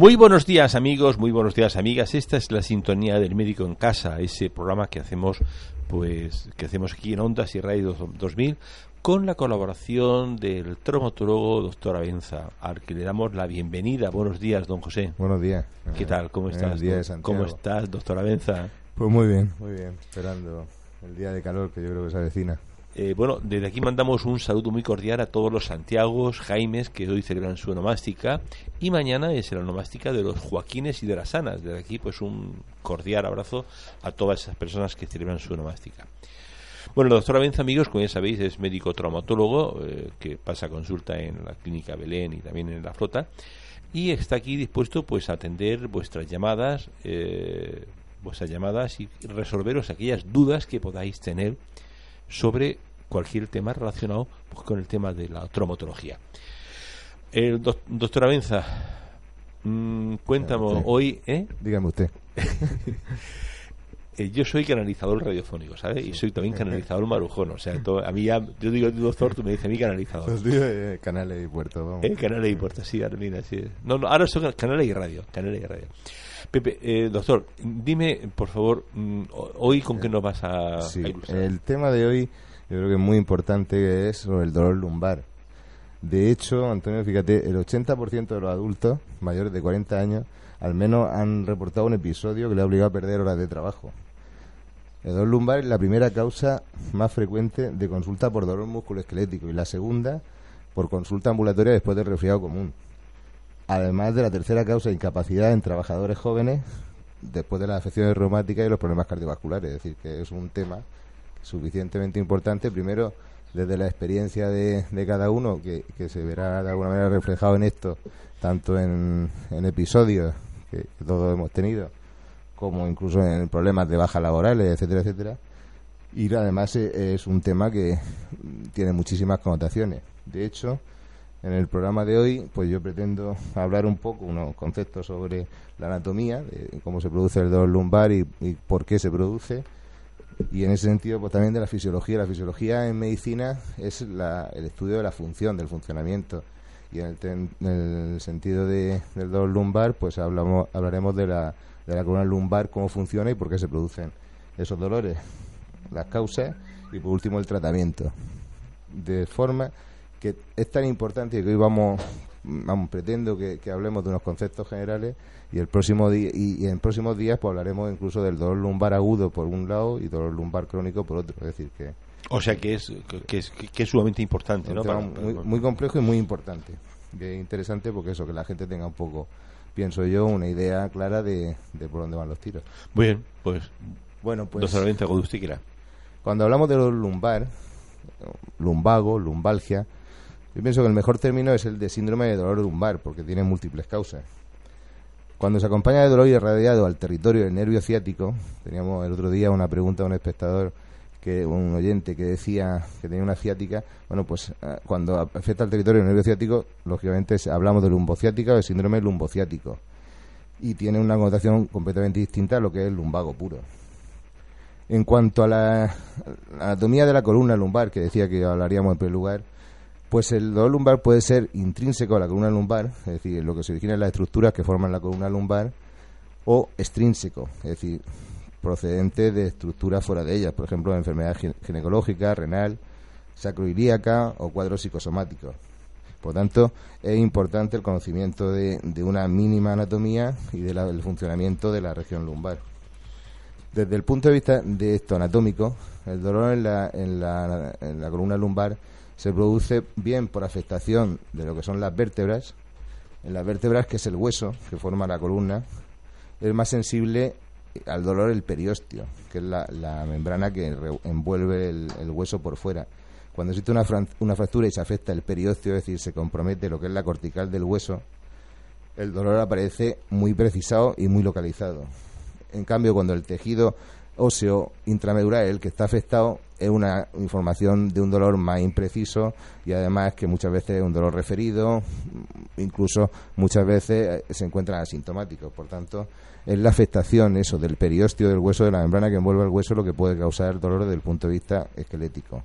Muy buenos días amigos, muy buenos días amigas. Esta es la sintonía del médico en casa, ese programa que hacemos pues que hacemos aquí en Ondas y Radio 2000 con la colaboración del traumatólogo doctor Avenza, al que le damos la bienvenida. Buenos días, don José. Buenos días. ¿Qué tal? ¿Cómo estás? Buenos días, Santiago. ¿Cómo estás, doctor Avenza? Pues muy bien, muy bien. Esperando el día de calor que yo creo que se avecina. Eh, bueno, desde aquí mandamos un saludo muy cordial a todos los Santiagos, Jaimes, que hoy celebran su onomástica, y mañana es la onomástica de los Joaquines y de las Anas. Desde aquí, pues un cordial abrazo a todas esas personas que celebran su onomástica. Bueno, el doctor Avenza, amigos, como ya sabéis, es médico traumatólogo eh, que pasa consulta en la clínica Belén y también en la flota, y está aquí dispuesto pues a atender vuestras llamadas, eh, vuestras llamadas y resolveros aquellas dudas que podáis tener sobre cualquier tema relacionado pues, con el tema de la traumatología. El doc- doctor Avenza, mm, cuéntame hoy, ¿eh? Dígame usted. Eh, yo soy canalizador radiofónico, ¿sabes? Y soy también canalizador marujón. O sea, to- a mí ya, yo digo doctor, tú me dices a mí canalizador. Los días de canales y puertos, vamos. Eh, canales y puertas, sí, ahora mira, sí. No, no, ahora son canales y radio, canales y radio. Pepe, eh, doctor, dime, por favor, mm, ho- hoy con qué nos vas a, Sí, a el tema de hoy yo creo que es muy importante es sobre el dolor lumbar. De hecho, Antonio, fíjate, el 80% de los adultos mayores de 40 años al menos han reportado un episodio que le ha obligado a perder horas de trabajo. El dolor lumbar es la primera causa más frecuente de consulta por dolor musculoesquelético y la segunda por consulta ambulatoria después del resfriado común. Además de la tercera causa de incapacidad en trabajadores jóvenes después de las afecciones reumáticas y los problemas cardiovasculares. Es decir, que es un tema suficientemente importante, primero desde la experiencia de, de cada uno, que, que se verá de alguna manera reflejado en esto, tanto en, en episodios que, todos hemos tenido, como incluso en problemas de bajas laborales, etcétera, etcétera. Y además eh, es un tema que tiene muchísimas connotaciones. De hecho, en el programa de hoy, pues yo pretendo hablar un poco, unos conceptos sobre la anatomía, de cómo se produce el dolor lumbar y, y por qué se produce. Y en ese sentido, pues también de la fisiología. La fisiología en medicina es la- el estudio de la función, del funcionamiento. Y en el, ten- en el sentido de, del dolor lumbar, pues hablamos, hablaremos de la, de la columna lumbar, cómo funciona y por qué se producen esos dolores, las causas y por último el tratamiento. De forma que es tan importante que hoy vamos, vamos pretendo que, hablemos de unos conceptos generales y el próximo día y, y en próximos días pues hablaremos incluso del dolor lumbar agudo por un lado y dolor lumbar crónico por otro. Es decir, que O sea, que es, que es, que es sumamente importante, ¿no? Para- muy, muy complejo y muy importante. Interesante porque eso, que la gente tenga un poco, pienso yo, una idea clara de, de por dónde van los tiros. Muy bien, pues, Bueno, pues cuando hablamos de dolor lumbar, lumbago, lumbalgia, yo pienso que el mejor término es el de síndrome de dolor lumbar, porque tiene múltiples causas. Cuando se acompaña de dolor irradiado al territorio del nervio ciático, teníamos el otro día una pregunta de un espectador, que un oyente que decía que tenía una ciática, bueno, pues eh, cuando afecta al territorio nervio ciático, lógicamente hablamos de lumbociática o de síndrome lumbociático. Y tiene una connotación completamente distinta a lo que es el lumbago puro. En cuanto a la anatomía de la columna lumbar, que decía que hablaríamos en primer lugar, pues el dolor lumbar puede ser intrínseco a la columna lumbar, es decir, lo que se origina en las estructuras que forman la columna lumbar, o extrínseco, es decir, procedente de estructuras fuera de ella, por ejemplo, enfermedad gine- ginecológica, renal, sacroilíaca o cuadros psicosomáticos. Por tanto, es importante el conocimiento de, de una mínima anatomía y del funcionamiento de la región lumbar. Desde el punto de vista de esto anatómico, el dolor en la, en la, en la columna lumbar se produce bien por afectación de lo que son las vértebras. En las vértebras, que es el hueso que forma la columna, es más sensible al dolor el periósteo, que es la, membrana que envuelve el, hueso por fuera. Cuando existe una, una fractura y se afecta el periósteo, es decir, se compromete lo que es la cortical del hueso, el dolor aparece muy precisado y muy localizado. En cambio, cuando el tejido óseo intramedular, el que está afectado, es una información de un dolor más impreciso y además que muchas veces es un dolor referido, incluso muchas veces eh, se encuentran asintomáticos. Por tanto, es la afectación eso del periósteo del hueso, de la membrana que envuelve el hueso, lo que puede causar dolor desde el punto de vista esquelético.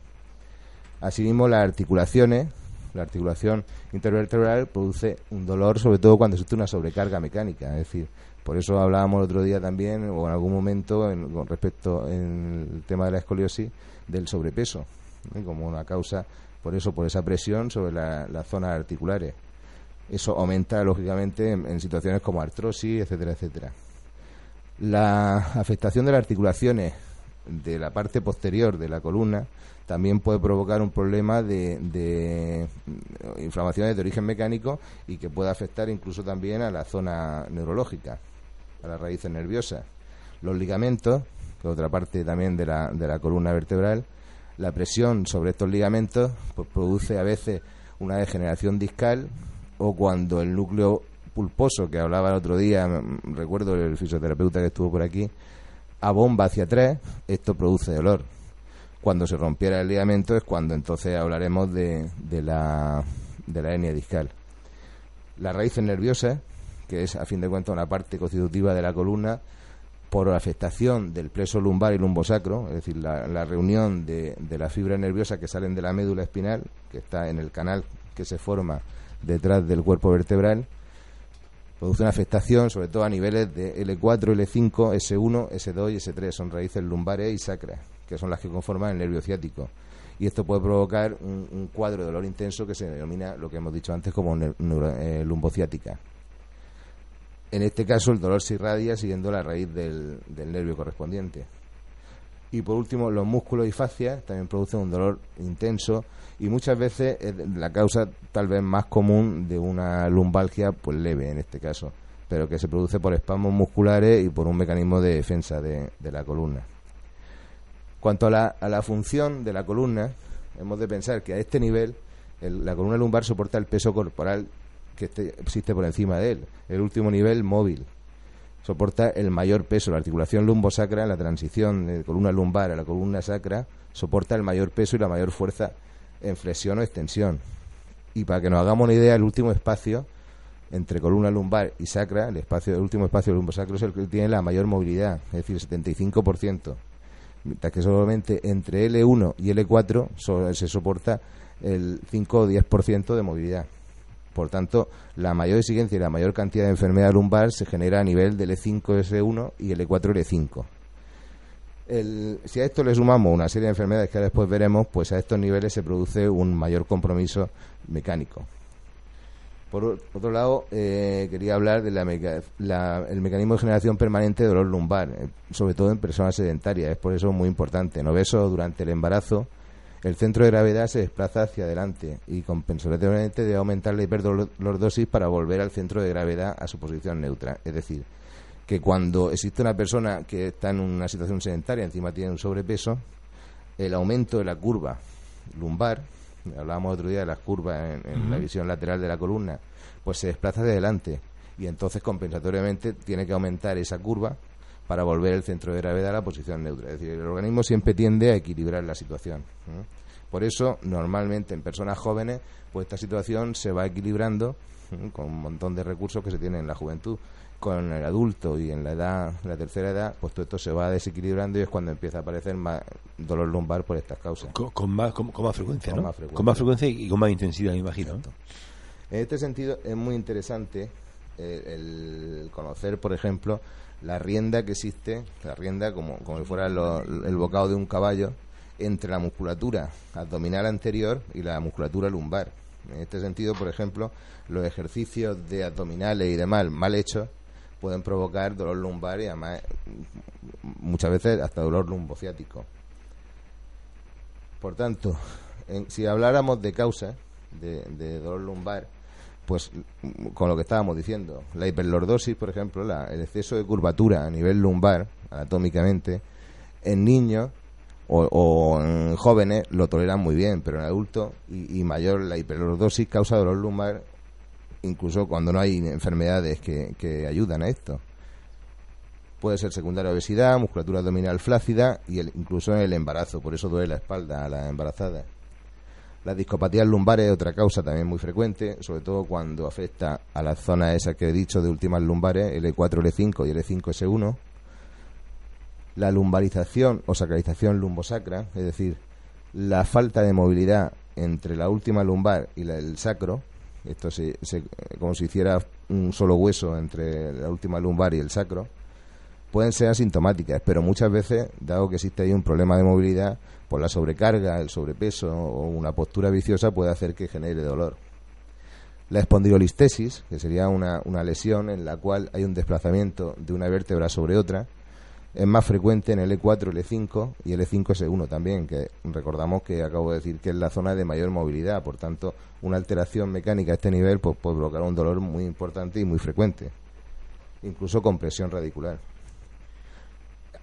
Asimismo, las articulaciones, la articulación intervertebral produce un dolor, sobre todo cuando existe una sobrecarga mecánica. Es decir, por eso hablábamos el otro día también, o en algún momento, en- con respecto en el tema de la escoliosis, del sobrepeso, ¿eh? como una causa, por eso, por esa presión sobre la- las zonas articulares. Eso aumenta, lógicamente, en, situaciones como artrosis, etcétera, etcétera. La afectación de las articulaciones de la parte posterior de la columna también puede provocar un problema de, de mm, inflamaciones de origen mecánico y que puede afectar incluso también a la zona neurológica, a las raíces nerviosas. Los ligamentos, que es otra parte también de la, de la columna vertebral, la presión sobre estos ligamentos pues, produce a veces una degeneración discal o cuando el núcleo pulposo que hablaba el otro día, mm, recuerdo el fisioterapeuta que estuvo por aquí, abomba hacia atrás, esto produce dolor. Cuando se rompiera el ligamento es cuando entonces hablaremos de, de la, de la hernia discal. Las raíces nerviosas, que es a fin de cuentas una parte constitutiva de la columna, por afectación del pleso lumbar y lumbosacro, es decir, la, la reunión de, de las fibras nerviosas que salen de la médula espinal, que está en el canal que se forma detrás del cuerpo vertebral, produce una afectación, sobre todo a niveles de L4, L5, S1, S2 y S3. Son raíces lumbares y sacras, que son las que conforman el nervio ciático. Y esto puede provocar un, cuadro de dolor intenso que se denomina lo que hemos dicho antes como neu- neuro- eh, lumbociática. En este caso, el dolor se irradia siguiendo la raíz del, del nervio correspondiente. Y por último, los músculos y fascias también producen un dolor intenso y muchas veces es la causa tal vez más común de una lumbalgia pues leve en este caso, pero que se produce por espasmos musculares y por un mecanismo de defensa de, la columna. Cuanto a la, a la función de la columna, hemos de pensar que a este nivel el- la columna lumbar soporta el peso corporal que este- existe por encima de él. El último nivel, móvil, soporta el mayor peso. La articulación lumbosacra, la transición de columna lumbar a la columna sacra, soporta el mayor peso y la mayor fuerza en flexión o extensión. Y para que nos hagamos una idea, el último espacio entre columna lumbar y sacra, el espacio el último espacio lumbosacro es el que tiene la mayor movilidad, es decir, 75%. Mientras que solamente entre L1 y L4 so- se soporta el 5 o 10% de movilidad. Por tanto, la mayor exigencia y la mayor cantidad de enfermedad lumbar se genera a nivel del E5 S1 y L4 L5. El- si a esto le sumamos una serie de enfermedades que después veremos, pues a estos niveles se produce un mayor compromiso mecánico. Por otro lado, eh, quería hablar del mecanismo de generación permanente de dolor lumbar, eh, sobre todo en personas sedentarias. Es por eso muy importante. En obesos, durante el embarazo, el centro de gravedad se desplaza hacia adelante y compensatoriamente debe aumentar la hiperdolordosis para volver al centro de gravedad a su posición neutra. Es decir, que cuando existe una persona que está en una situación sedentaria, encima tiene un sobrepeso, el aumento de la curva lumbar, hablábamos otro día de las curvas en, en la visión lateral de la columna, pues se desplaza hacia adelante y entonces compensatoriamente tiene que aumentar esa curva para volver el centro de gravedad a la posición neutra. Es decir, el organismo siempre tiende a equilibrar la situación. Por eso, normalmente en personas jóvenes, pues esta situación se va equilibrando ¿eh? con un montón de recursos que se tienen en la juventud. Con el adulto y en la edad, la tercera edad, pues todo esto se va desequilibrando y es cuando empieza a aparecer más dolor lumbar por estas causas. Con, con más, con, con más frecuencia, Con ¿no? más frecuencia. Con más frecuencia y con más intensidad, me imagino. Exacto. En este sentido es muy interesante eh, el conocer, por ejemplo, la rienda que existe, la rienda como, como si fuera lo- el bocado de un caballo, entre la musculatura abdominal anterior y la musculatura lumbar. En este sentido, por ejemplo, los ejercicios de abdominales y demás mal hechos pueden provocar dolor lumbar y además muchas veces hasta dolor lumbociático. Por tanto, en- si habláramos de causas de, de dolor lumbar, pues con lo que estábamos diciendo, la hiperlordosis, por ejemplo, la- el exceso de curvatura a nivel lumbar, anatómicamente, en niños o, en jóvenes lo toleran muy bien, pero en adultos y, mayor la hiperlordosis causa dolor lumbar incluso cuando no hay enfermedades que, ayudan a esto. Puede ser secundaria obesidad, musculatura abdominal flácida y incluso en el embarazo, por eso duele la espalda a la embarazada. La discopatía lumbar es otra causa también muy frecuente, sobre todo cuando afecta a las zonas esas que he dicho de últimas lumbares, L4, L5 y L5S1. La lumbarización o sacralización lumbosacra, es decir, la falta de movilidad entre la última lumbar y el sacro, esto se, como si hiciera un solo hueso entre la última lumbar y el sacro, pueden ser asintomáticas, pero muchas veces, dado que existe ahí un problema de movilidad, por la sobrecarga, el sobrepeso o una postura viciosa puede hacer que genere dolor. La espondilolistesis, que sería una, una lesión en la cual hay un desplazamiento de una vértebra sobre otra, es más frecuente en el E4, el E5 y el E5S1 también, que recordamos que acabo de decir que es la zona de mayor movilidad, por tanto, una alteración mecánica a este nivel pues, puede provocar un dolor muy importante y muy frecuente, incluso compresión radicular.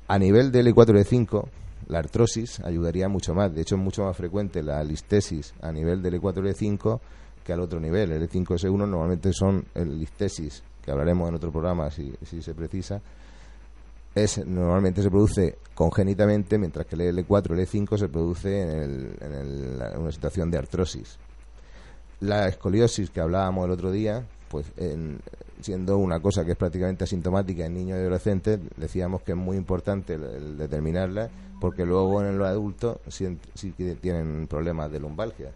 A nivel del E4 y E5, la artrosis ayudaría mucho más. De hecho, es mucho más frecuente la listesis a nivel del E4 y E5 que al otro nivel. El E5 y E1 normalmente son listesis, que hablaremos en otro programa si, si se precisa. Es, normalmente se produce congénitamente, mientras que el L4 y el E5 se produce en, en una situación de artrosis. La escoliosis que hablábamos el otro día, pues en, siendo una cosa que es prácticamente asintomática en niños y adolescentes, decíamos que es muy importante el, determinarla porque luego en los adultos sí, tienen problemas de lumbalgia.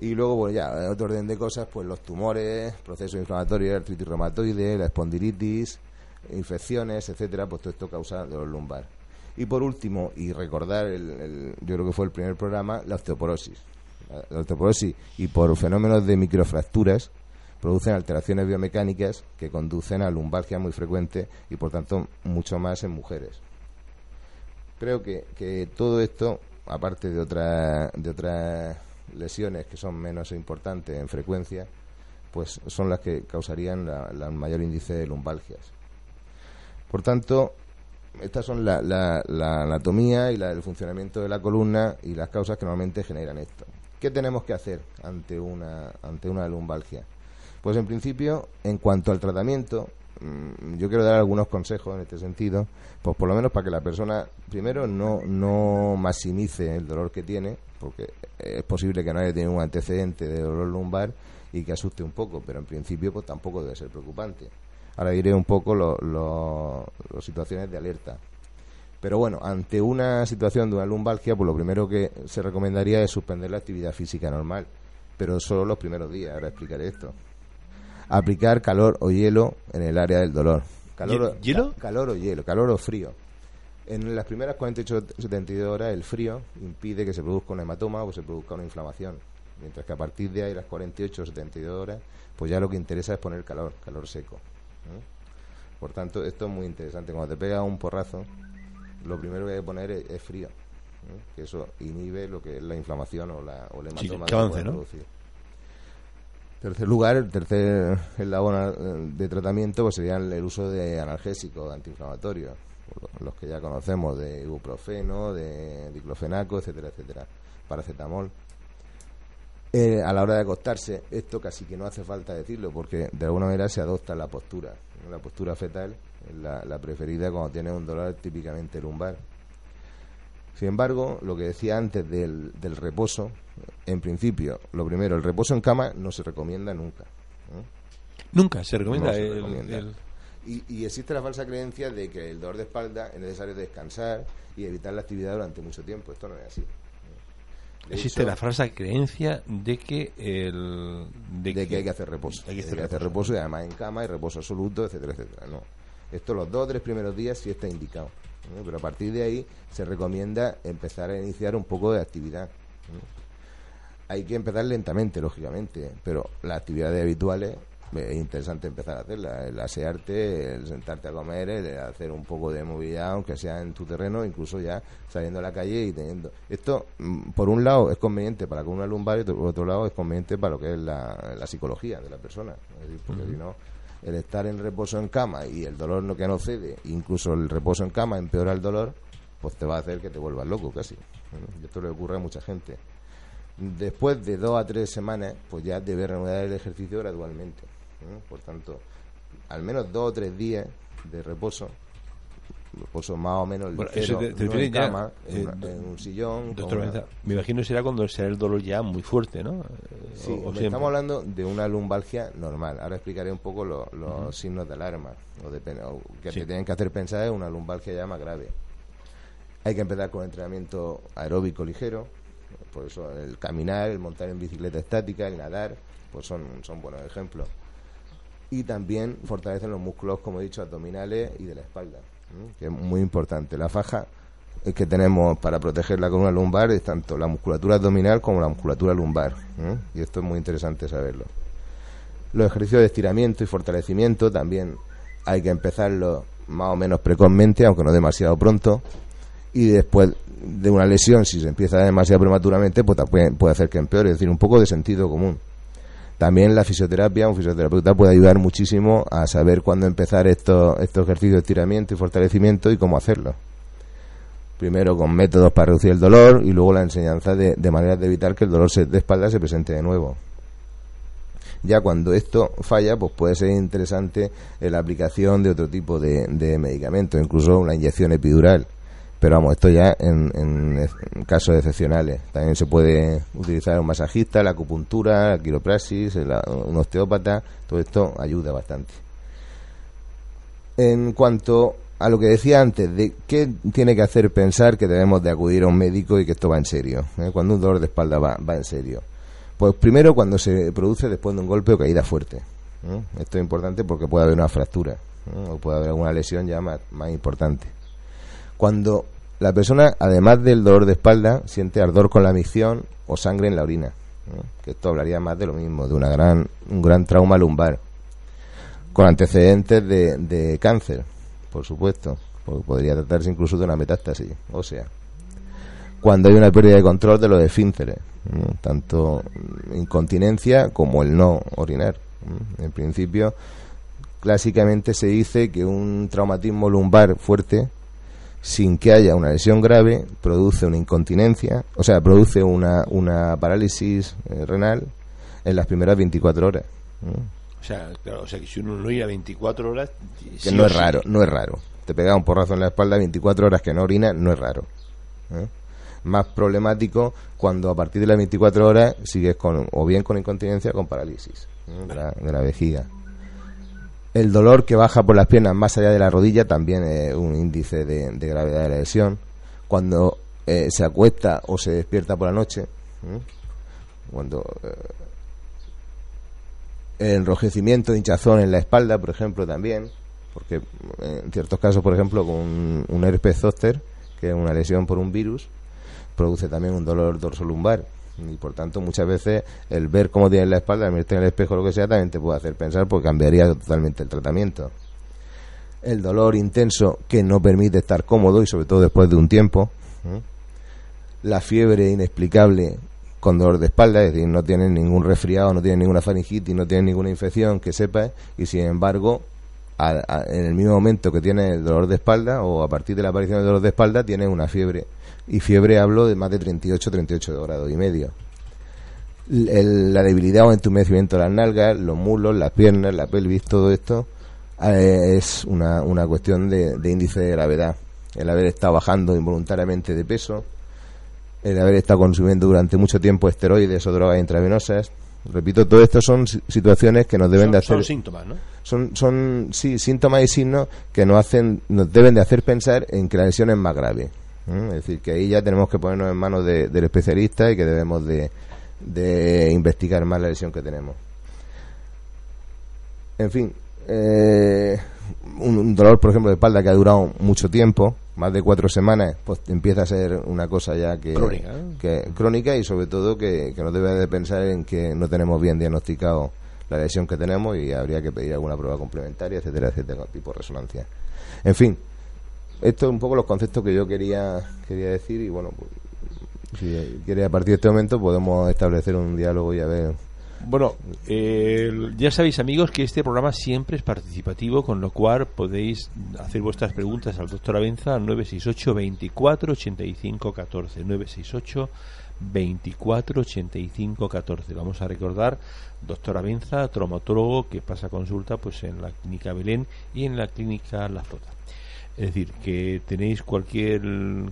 Y luego, bueno, ya, otro orden de cosas, pues los tumores, procesos inflamatorios, artritis reumatoide, la espondilitis, infecciones, etcétera, pues todo esto causa dolor lumbar. Y por último, y recordar, el, yo creo que fue el primer programa, la osteoporosis. La osteoporosis y por fenómenos de microfracturas, producen alteraciones biomecánicas que conducen a lumbalgia muy frecuente y por tanto mucho más en mujeres. Creo que, que todo esto, aparte de, otra, de otras lesiones que son menos importantes en frecuencia, pues son las que causarían la, mayor índice de lumbalgias. Por tanto, estas son la, la, la, anatomía y la, el funcionamiento de la columna y las causas que normalmente generan esto. ¿Qué tenemos que hacer ante una, ante una lumbalgia? Pues en principio, en cuanto al tratamiento, mm, yo quiero dar algunos consejos en este sentido, pues por lo menos para que la persona, primero, no, no maximice el dolor que tiene, porque es posible que no haya tenido un antecedente de dolor lumbar y que asuste un poco, pero en principio pues tampoco debe ser preocupante. Ahora diré un poco las situaciones de alerta. Pero bueno, ante una situación de una lumbalgia, pues lo primero que se recomendaría es suspender la actividad física normal, pero solo los primeros días. Ahora explicaré esto aplicar calor o hielo en el área del dolor. Calor, ¿Hielo? calor o hielo, calor o frío. En las primeras 48-72 horas el frío impide que se produzca un hematoma o se produzca una inflamación. Mientras que a partir de ahí, las 48-72 horas, pues ya lo que interesa es poner calor, calor seco. Por tanto, esto es muy interesante. Cuando te pega un porrazo, lo primero que hay que poner es, frío. Que eso inhibe lo que es la inflamación o, la, o el hematoma que avance, ¿no? tercer lugar, el tercer eslabón de tratamiento pues sería el uso de analgésicos antiinflamatorios, los que ya conocemos, de ibuprofeno, de diclofenaco, etcétera, etcétera, paracetamol. Eh, a la hora de acostarse, esto casi que no hace falta decirlo, porque de alguna manera se adopta la postura. La postura fetal es la, la preferida cuando tiene un dolor típicamente lumbar. Sin embargo, lo que decía antes del, del reposo, en principio, lo primero, el reposo en cama no se recomienda nunca. Nunca se recomienda. Y, existe la falsa creencia de que el dolor de espalda es necesario descansar y evitar la actividad durante mucho tiempo. Esto no es así. Existe la falsa creencia de que el de, que, hay que hacer reposo. Hay que hacer, reposo. y además en cama y reposo absoluto, etcétera, etcétera. No. Esto los dos o tres primeros días sí está indicado. Pero a partir de ahí se recomienda empezar a iniciar un poco de actividad. Hay que empezar lentamente, lógicamente, pero las actividades habituales es interesante empezar a hacerlas. El asearte, el sentarte a comer, el hacer un poco de movilidad, aunque sea en tu terreno, incluso ya saliendo a la calle y teniendo. Esto, mm, por un lado, es conveniente para con una lumbar y por otro lado, es conveniente para lo que es la, psicología de la persona. porque si no el estar en reposo en cama y el dolor no que no cede, incluso el reposo en cama empeora el dolor, pues te va a hacer que te vuelvas loco casi. Y esto le ocurre a mucha gente. Después de dos a tres semanas, pues ya debe reanudar el ejercicio gradualmente. Por tanto, al menos dos o tres días de reposo reposo más o menos en cama, en, un sillón. me imagino será cuando será el dolor ya muy fuerte, ¿no? Sí, estamos hablando de una lumbalgia normal. Ahora explicaré un poco los signos de alarma o, de, que te tienen que hacer pensar en una lumbalgia ya más grave. Hay que empezar con entrenamiento aeróbico ligero, por eso el caminar, el montar en bicicleta estática, el nadar, pues son, son buenos ejemplos. Y también fortalecen los músculos, como he dicho, abdominales y de la espalda que es muy importante. La faja que tenemos para proteger la columna lumbar es tanto la musculatura abdominal como la musculatura lumbar. Y esto es muy interesante saberlo. Los ejercicios de estiramiento y fortalecimiento también hay que empezarlos más o menos precozmente, aunque no demasiado pronto. Y después de una lesión, si se empieza demasiado prematuramente, pues puede hacer que empeore. Es decir, un poco de sentido común. También la fisioterapia, un fisioterapeuta puede ayudar muchísimo a saber cuándo empezar estos, estos ejercicios de estiramiento y fortalecimiento y cómo hacerlo. Primero con métodos para reducir el dolor y luego la enseñanza de, de maneras de evitar que el dolor de espalda se presente de nuevo. Ya cuando esto falla, pues puede ser interesante la aplicación de otro tipo de, de medicamentos, incluso una inyección epidural pero vamos, esto ya en, casos excepcionales. También se puede utilizar un masajista, la acupuntura, la quiropraxis, un osteópata, todo esto ayuda bastante. En cuanto a lo que decía antes, de qué tiene que hacer pensar que debemos de acudir a un médico y que esto va en serio, ¿eh? cuando un dolor de espalda va, va, en serio. Pues primero cuando se produce después de un golpe o caída fuerte. ¿eh? Esto es importante porque puede haber una fractura ¿eh? o puede haber alguna lesión ya más, más importante. Cuando la persona, además del dolor de espalda, siente ardor con la micción o sangre en la orina. Que esto hablaría más de lo mismo, de una gran, un gran trauma lumbar. Con antecedentes de, cáncer, por supuesto. Porque podría tratarse incluso de una metástasis o sea Cuando hay una pérdida de control de los esfínteres, tanto incontinencia como el no orinar. En principio, clásicamente se dice que un traumatismo lumbar fuerte sin que haya una lesión grave, produce una incontinencia, o sea, produce una, una parálisis eh, renal en las primeras 24 horas. O sea, claro, o sea, que si uno no irá 24 horas... Que no es raro, no es raro. Te pega un porrazo en la espalda 24 horas que no orina, no es raro. ¿eh? Más problemático cuando a partir de las 24 horas sigues con, o bien con incontinencia o con parálisis de la vejiga. El dolor que baja por las piernas más allá de la rodilla también es un índice de, gravedad de la lesión. Cuando eh, se acuesta o se despierta por la noche, cuando eh, enrojecimiento, hinchazón en la espalda, por ejemplo, también, porque en ciertos casos, por ejemplo, con un, un herpes zóster, que es una lesión por un virus, produce también un dolor dorsolumbar y por tanto muchas veces el ver cómo tiene la espalda, el mirarte en el espejo lo que sea, también te puede hacer pensar porque cambiaría totalmente el tratamiento. El dolor intenso que no permite estar cómodo y sobre todo después de un tiempo. La fiebre inexplicable con dolor de espalda, es decir, no tiene ningún resfriado, no tiene ninguna faringitis, no tiene ninguna infección que sepa y sin embargo en el mismo momento que tiene el dolor de espalda o a partir de la aparición del dolor de espalda tiene una fiebre y fiebre hablo de más de 38, 38 grados y medio. la debilidad o entumecimiento de las nalgas, los muslos, las piernas, la pelvis, todo esto eh, es una, una cuestión de, índice de gravedad. El haber estado bajando involuntariamente de peso, el haber estado consumiendo durante mucho tiempo esteroides o drogas intravenosas. Repito, todo esto son situaciones que nos deben de hacer. Son síntomas, ¿no? Son, son sí, síntomas y signos que nos hacen, nos deben de hacer pensar en que la lesión es más grave. Es decir, que ahí ya tenemos que ponernos en manos del especialista y que debemos de, investigar más la lesión que tenemos. En fin, eh, un, dolor, por ejemplo, de espalda que ha durado mucho tiempo, más de cuatro semanas, pues empieza a ser una cosa ya que crónica, que, crónica y sobre todo que, que nos debe de pensar en que no tenemos bien diagnosticado la lesión que tenemos y habría que pedir alguna prueba complementaria, etcétera, etcétera, tipo resonancia. En fin, esto es un poco los conceptos que yo quería, quería decir y bueno, pues, si quiere a partir de este momento podemos establecer un diálogo y a ver Bueno, ya sabéis amigos que este programa siempre es participativo, con lo cual podéis hacer vuestras preguntas al doctor Avenza al 968 24 85 14 968 24 85 14. Vamos a recordar, doctor Avenza, traumatólogo que pasa consulta pues en la clínica Belén y en la clínica La Flota. Es decir, que tenéis cualquier,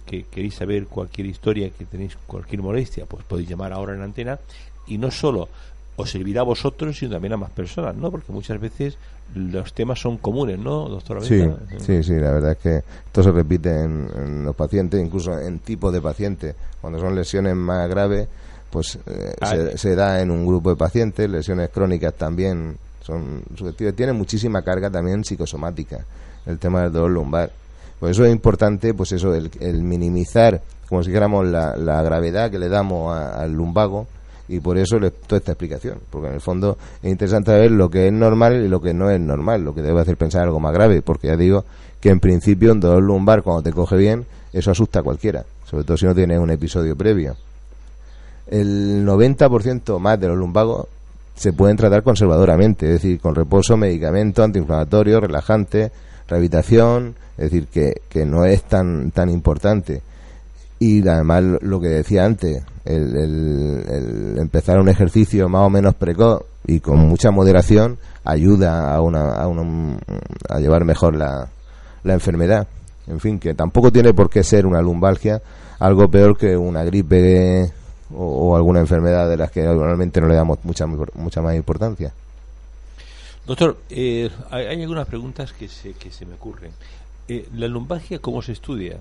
que queréis saber cualquier historia, que tenéis cualquier molestia, pues podéis llamar ahora en la antena y no solo os servirá a vosotros, sino también a más personas, ¿no? Porque muchas veces los temas son comunes, ¿no, doctora? Sí, sí, sí, la verdad es que esto se repite en, los pacientes, incluso en tipos de pacientes. Cuando son lesiones más graves, pues eh, ah, se, se, da en un grupo de pacientes, lesiones crónicas también son subjetivas, tienen muchísima carga también psicosomática el tema del dolor lumbar. Por eso es importante, pues eso, el, minimizar, como si dijéramos, la, gravedad que le damos al lumbago y por eso le, toda esta explicación, porque en el fondo es interesante ver lo que es normal y lo que no es normal, lo que debe hacer pensar algo más grave, porque ya digo que en principio un dolor lumbar cuando te coge bien, eso asusta a cualquiera, sobre todo si no tienes un episodio previo. El 90% más de los lumbagos se pueden tratar conservadoramente, es decir, con reposo, medicamento, antiinflamatorio, relajante, rehabilitación, es decir, que, que no es tan, tan importante. Y además lo que decía antes, el, empezar un ejercicio más o menos precoz y con mucha moderación ayuda a, una, a, a llevar mejor la, la enfermedad. En fin, que tampoco tiene por qué ser una lumbalgia algo peor que una gripe o, alguna enfermedad de las que normalmente no le damos mucha, mucha más importancia. Doctor, eh, hay, algunas preguntas que se, que se me ocurren. Eh, ¿La lumbalgia cómo se estudia?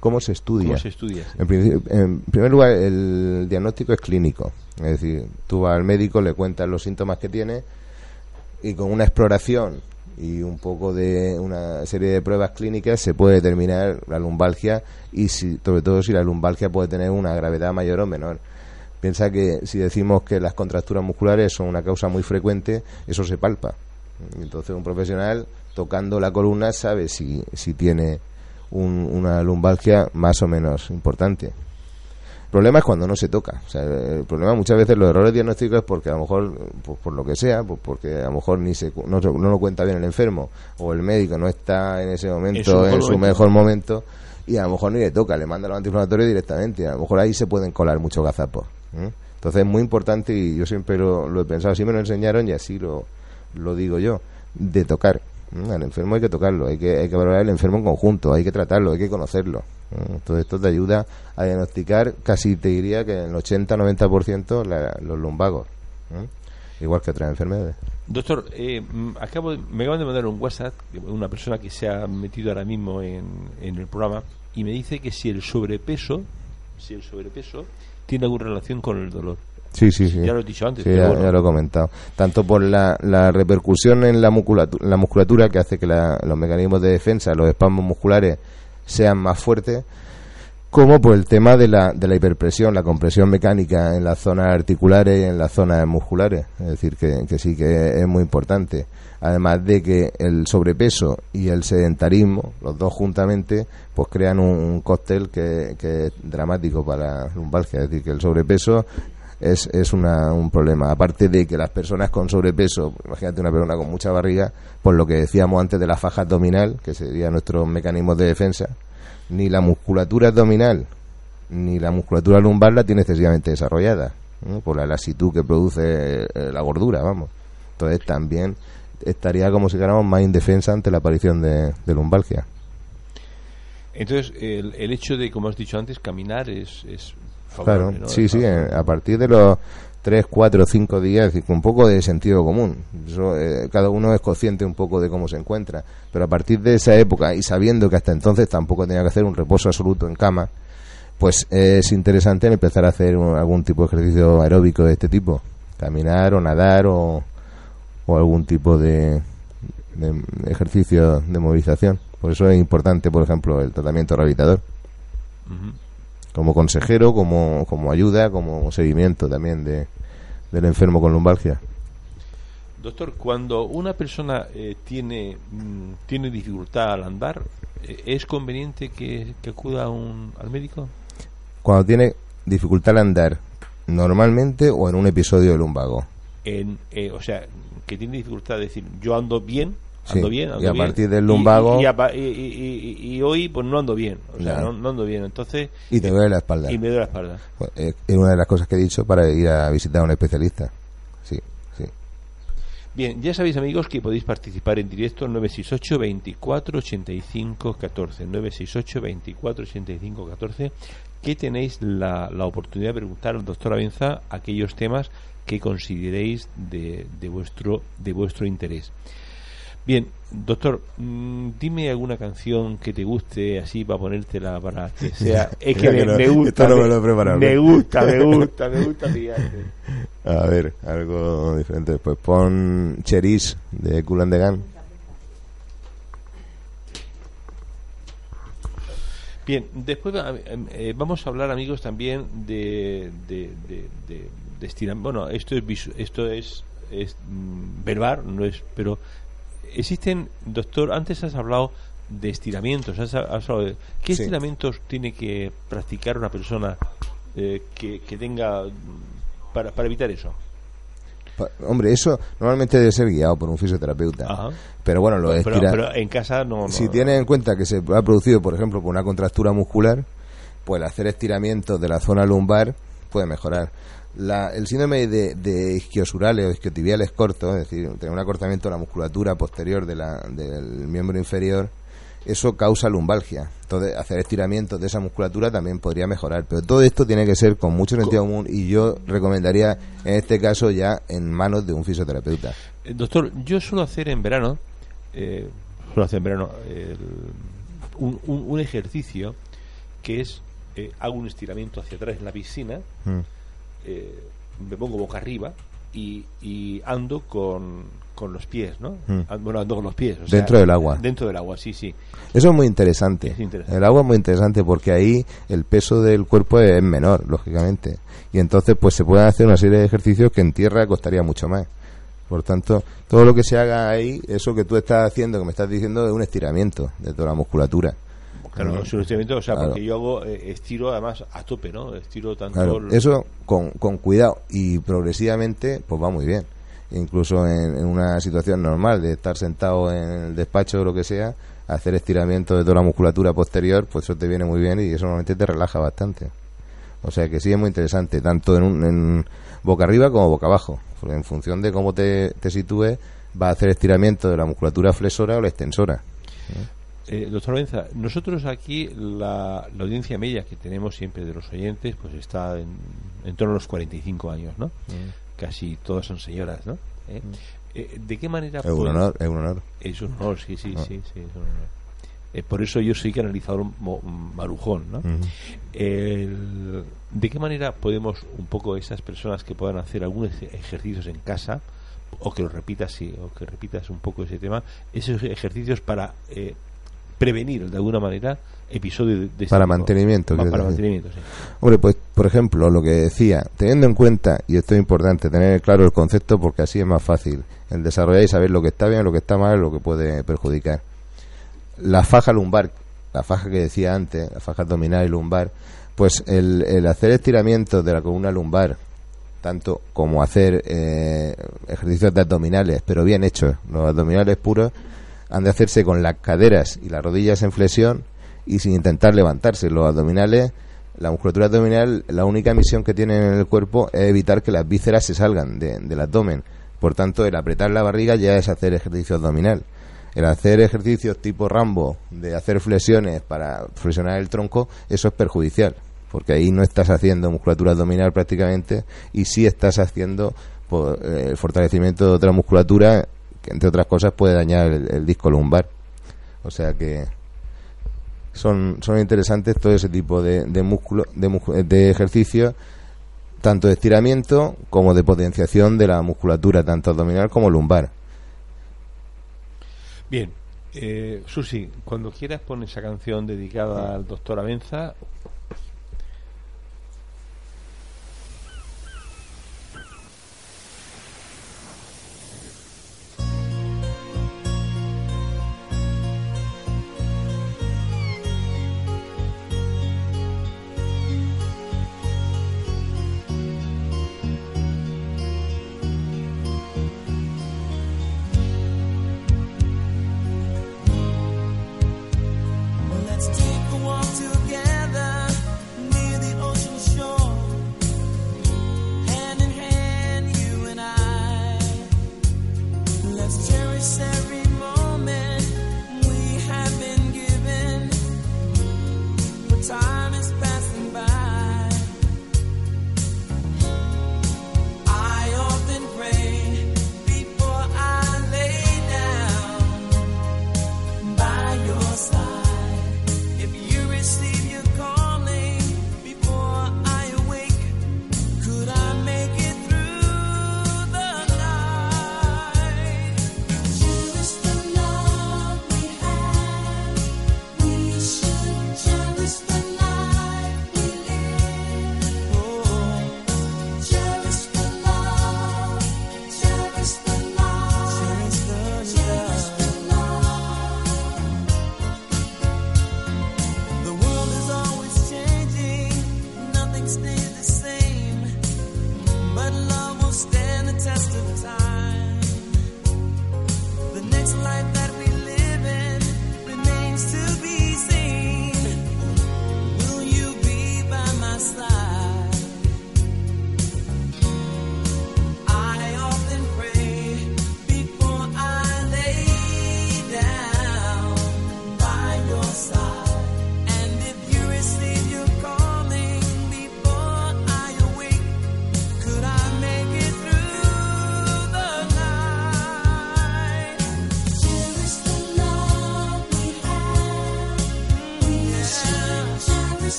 ¿Cómo se estudia? ¿Cómo se estudia? En, primer lugar, el diagnóstico es clínico. Es decir, tú vas al médico, le cuentas los síntomas que tiene y con una exploración y un poco de una serie de pruebas clínicas se puede determinar la lumbalgia y si, sobre todo si la lumbalgia puede tener una gravedad mayor o menor. Piensa que si decimos que las contracturas musculares son una causa muy frecuente, eso se palpa. Entonces un profesional tocando la columna sabe si, si tiene una lumbalgia más o menos importante. El problema es cuando no se toca. el problema muchas veces los errores diagnósticos es porque a lo mejor, pues, por lo que sea, pues porque a lo mejor ni se, no, no, lo cuenta bien el enfermo o el médico no está en ese momento en su mejor momento y a lo mejor ni le toca, le manda los antiinflamatorios directamente. A lo mejor ahí se pueden colar muchos gazapos. ¿Eh? Entonces es muy importante y yo siempre lo, he pensado, así me lo enseñaron y así lo, lo digo yo, de tocar. ¿eh? Al enfermo hay que tocarlo, hay que, hay que valorar el enfermo en conjunto, hay que tratarlo, hay que conocerlo. ¿eh? Todo esto te ayuda a diagnosticar casi te diría que en el 80-90% los lumbagos, igual que otras enfermedades. Doctor, mm, acabo me acaban de mandar un WhatsApp una persona que se ha metido ahora mismo en el programa y me dice que si el sobrepeso, si el sobrepeso tiene alguna relación con el dolor. Sí, sí, sí. Ya lo he dicho antes. ya, lo he comentado. Tanto por la, la repercusión en la musculatura, la musculatura que hace que los mecanismos de defensa, los espasmos musculares, sean más fuertes, como por el tema de la, de la hiperpresión, la compresión mecánica en las zonas articulares y en las zonas musculares. Es decir, que, que sí que es muy importante. Además de que el sobrepeso y el sedentarismo, los dos juntamente, pues crean un, cóctel que, que, es dramático para la lumbalgia. Es decir, que el sobrepeso es, es una, un problema. Aparte de que las personas con sobrepeso, imagínate una persona con mucha barriga, por lo que decíamos antes de la faja abdominal, que sería nuestro mecanismo de defensa, ni la musculatura abdominal ni la musculatura lumbar la tiene excesivamente desarrollada, por la lasitud que produce eh, la gordura, vamos. Entonces también estaría como si fuéramos más indefensa ante la aparición de, de lumbalgia. Entonces, el, el, hecho de, como has dicho antes, caminar es, es Claro, sí, sí, a partir de los 3, 4, 5 días, con un poco de sentido común. Eh, cada uno es consciente un poco de cómo se encuentra. Pero a partir de esa época y sabiendo que hasta entonces tampoco tenía que hacer un reposo absoluto en cama, pues es interesante empezar a hacer algún tipo de ejercicio aeróbico de este tipo. Caminar o nadar o, o algún tipo de, ejercicio de movilización. Por eso es importante, por ejemplo, el tratamiento rehabilitador como consejero, como, como ayuda, como seguimiento también de, del enfermo con lumbalgia. Doctor, cuando una persona eh, tiene, mm, tiene dificultad al andar, eh, ¿es conveniente que, acuda un, al médico? Cuando tiene dificultad al andar, normalmente o en un episodio de lumbago. en, eh, o sea, que tiene dificultad de decir, yo ando bien, Sí, ando bien, ando y a bien, partir del lumbago- y, y y- y- hoy pues no ando bien, o sea, no, no ando bien, entonces Y te duele la espalda. y me duele la espalda. Pues, eh, es una de las cosas que he dicho para ir a visitar a un especialista. Sí, sí. Bien, ya sabéis amigos que podéis participar en directo 968 24 85 14 968 24 85 14 que tenéis la, la oportunidad de preguntar al doctor Avenza aquellos temas que consideréis de, de vuestro de vuestro interés. Bien, doctor, mm, dime alguna canción que te guste así para ponértela para que sea. Es que me, me gusta. no me lo he preparado, me gusta, me gusta, me gusta pillarte. A ver, algo diferente. Pues pon Cherish de Cool and the. Bien, después eh, vamos a hablar, amigos, también de, de, de, de- de Bueno, esto es esto es, es mm, verbal, no es, pero existen, doctor. Antes has hablado de estiramientos. Has, has hablado de- ¿Qué Sí. estiramientos tiene que practicar una persona eh, que, que tenga para, para evitar eso? Pa- Hombre, eso normalmente debe ser guiado por un fisioterapeuta. Ajá. Pero bueno, lo Pero, estira- pero en casa no. no- Si tiene en cuenta que se ha producido, por ejemplo, por una contractura muscular, pues hacer estiramientos de la zona lumbar puede mejorar. La- el síndrome de, de isquiosurales o isquiotibiales cortos, es decir, tener un acortamiento de la musculatura posterior de la- del miembro inferior, eso causa lumbalgia. Entonces, hacer estiramientos de esa musculatura también podría mejorar. Pero todo esto tiene que ser con mucho sentido común y yo recomendaría, en este caso, ya en manos de un fisioterapeuta. Eh, Doctor, yo suelo hacer en verano, eh, suelo hacer en verano el- un, un- un ejercicio que es, eh, hago un estiramiento hacia atrás en la piscina, Mm. Eh, me pongo boca arriba y, y ando con, con los pies, ¿no? Mm. Bueno, ando con los pies. o sea, Dentro del agua. Dentro del agua, sí, sí. Eso es muy interesante. Es interesante. El agua es muy interesante porque ahí el peso del cuerpo es menor, lógicamente. Y entonces pues se pueden hacer una serie de ejercicios que en tierra costaría mucho más. Por tanto, todo lo que se haga ahí, eso que tú estás haciendo, que me estás diciendo, es un estiramiento de toda la musculatura. Claro, un estiramiento, o sea, Claro. porque yo hago, eh, estiro además a tope, ¿no? Estiro tanto... Claro, eso con, con cuidado y progresivamente, pues va muy bien. Incluso en, en una situación normal de estar sentado en el despacho o lo que sea, hacer estiramiento de toda la musculatura posterior, pues eso te viene muy bien y eso normalmente te relaja bastante. O sea que sí es muy interesante, tanto en, un, en boca arriba como boca abajo. Porque en función de cómo te, te sitúes, va a hacer estiramiento de la musculatura flexora o la extensora. Eh, doctor Benza, nosotros aquí la, la audiencia media que tenemos siempre de los oyentes pues está en, en torno a los 45 años, ¿no? Casi todas son señoras, ¿no? ¿Eh? Eh, ¿De qué manera Es un honor, es un honor. Es un honor, sí, sí, Ah. sí, sí, es un honor. Eh, por eso yo soy canalizador mo- marujón, ¿no? El- ¿De qué manera podemos un poco esas personas que puedan hacer algunos ej- ejercicios en casa o que lo repitas sí, o que repitas un poco ese tema, esos ejercicios para eh, prevenir de alguna manera episodios de, de Para mantenimiento, para mantenimiento, sí. Hombre, pues por ejemplo, lo que decía, teniendo en cuenta, y esto es importante, tener claro el concepto porque así es más fácil, el desarrollar y saber lo que está bien, lo que está mal, lo que puede perjudicar. La faja lumbar, la faja que decía antes, la faja abdominal y lumbar, pues el, el hacer estiramientos de la columna lumbar, tanto como hacer eh, ejercicios de abdominales, pero bien hechos, los abdominales puros, han de hacerse con las caderas y las rodillas en flexión y sin intentar levantarse. Los abdominales, la musculatura abdominal, la única misión que tienen en el cuerpo es evitar que las vísceras se salgan de- del abdomen. Por tanto, el apretar la barriga ya es hacer ejercicio abdominal. El hacer ejercicios tipo Rambo, de hacer flexiones para flexionar el tronco, eso es perjudicial, porque ahí no estás haciendo musculatura abdominal prácticamente y sí estás haciendo pues, eh, el fortalecimiento de otra musculatura que, entre otras cosas, puede dañar el, disco lumbar. O sea que son, son interesantes todo ese tipo de, de, músculo, de, de ejercicios, tanto de estiramiento como de potenciación de la musculatura, tanto abdominal como lumbar. Bien, eh, Susi, cuando quieras pon esa canción dedicada al doctor Avenza.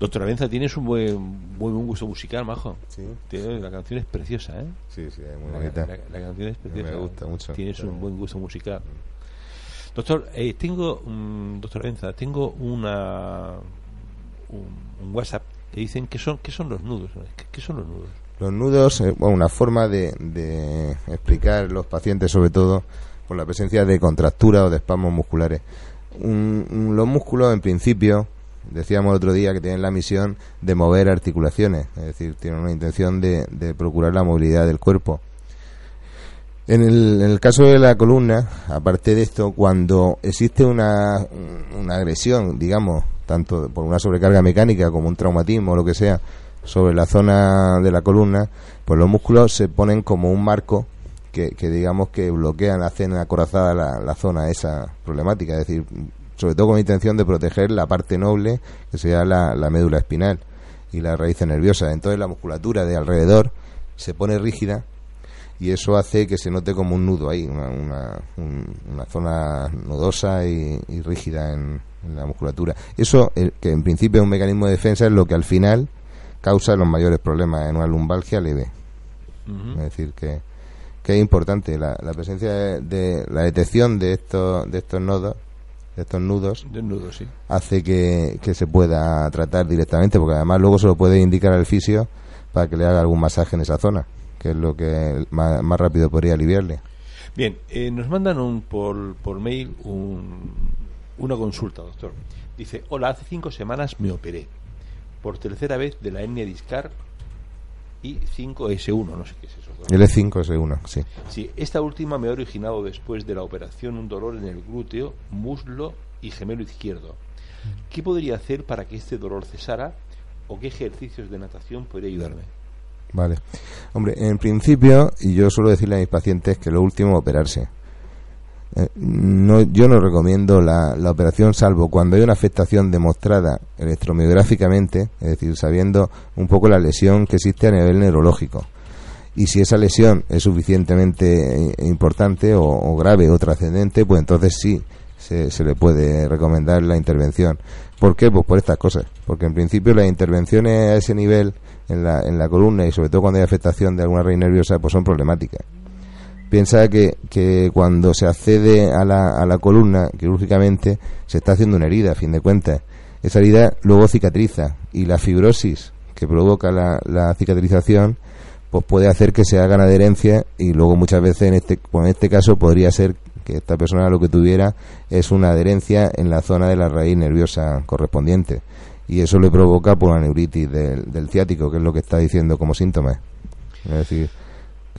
Doctor Avenza, tienes un buen, buen gusto musical, majo. Sí. la canción es preciosa, ¿eh? Sí, sí, es muy bonita. La, canción es preciosa. Me gusta mucho. Tienes un buen gusto musical. Mm. Doctor, eh, tengo, um, doctor Avenza, tengo una un, WhatsApp que dicen que son qué son los nudos. ¿Qué, son los nudos? Los nudos, eh, bueno, una forma de, de explicar los pacientes, sobre todo por la presencia de contractura o de espasmos musculares. los músculos, en principio, decíamos otro día que tienen la misión de mover articulaciones, es decir, tienen una intención de, procurar la movilidad del cuerpo. En el, caso de la columna, aparte de esto, cuando existe una, una agresión, digamos, tanto por una sobrecarga mecánica como un traumatismo o lo que sea, sobre la zona de la columna, pues los músculos se ponen como un marco que, digamos que bloquean, hacen acorazada la, la zona esa problemática, es decir, sobre todo con la intención de proteger la parte noble, que sería la, médula espinal y la raíz nerviosa. Entonces la musculatura de alrededor se pone rígida y eso hace que se note como un nudo ahí, una, una, zona nudosa y, rígida en, la musculatura. Eso, que en principio es un mecanismo de defensa, es lo que al final causa los mayores problemas en una lumbalgia leve. Es decir, que, que es importante la, presencia de, de, la detección de estos, de estos nodos estos nudos, hace que, se pueda tratar directamente, porque además luego se lo puede indicar al fisio para que le haga algún masaje en esa zona, que es lo que más, rápido podría aliviarle. Bien, eh, nos mandan un, por, por mail un, una consulta, doctor. Dice, hola, hace cinco semanas me operé por tercera vez de la hernia discar y 5S1, no sé qué es eso. L5S1, sí. Sí, esta última me ha originado después de la operación un dolor en el glúteo, muslo y gemelo izquierdo. ¿Qué podría hacer para que este dolor cesara o qué ejercicios de natación podría ayudarme? Vale. Hombre, en principio, y yo suelo decirle a mis pacientes que lo último es operarse. Eh, no, yo no recomiendo la, la, operación salvo cuando hay una afectación demostrada electromiográficamente, es decir, sabiendo un poco la lesión que existe a nivel neurológico. Y si esa lesión es suficientemente eh, importante o, grave o trascendente, pues entonces sí se, se, le puede recomendar la intervención. ¿Por qué? Pues por estas cosas. Porque en principio las intervenciones a ese nivel en la, en la columna y sobre todo cuando hay afectación de alguna raíz nerviosa, pues son problemáticas. Piensa que, que cuando se accede a la, a la columna quirúrgicamente se está haciendo una herida, a fin de cuentas. Esa herida luego cicatriza y la fibrosis que provoca la, la cicatrización pues puede hacer que se hagan adherencias y luego muchas veces en este, pues en este caso podría ser que esta persona lo que tuviera es una adherencia en la zona de la raíz nerviosa correspondiente y eso le provoca por una neuritis del, del, ciático, que es lo que está diciendo como síntoma. Es decir,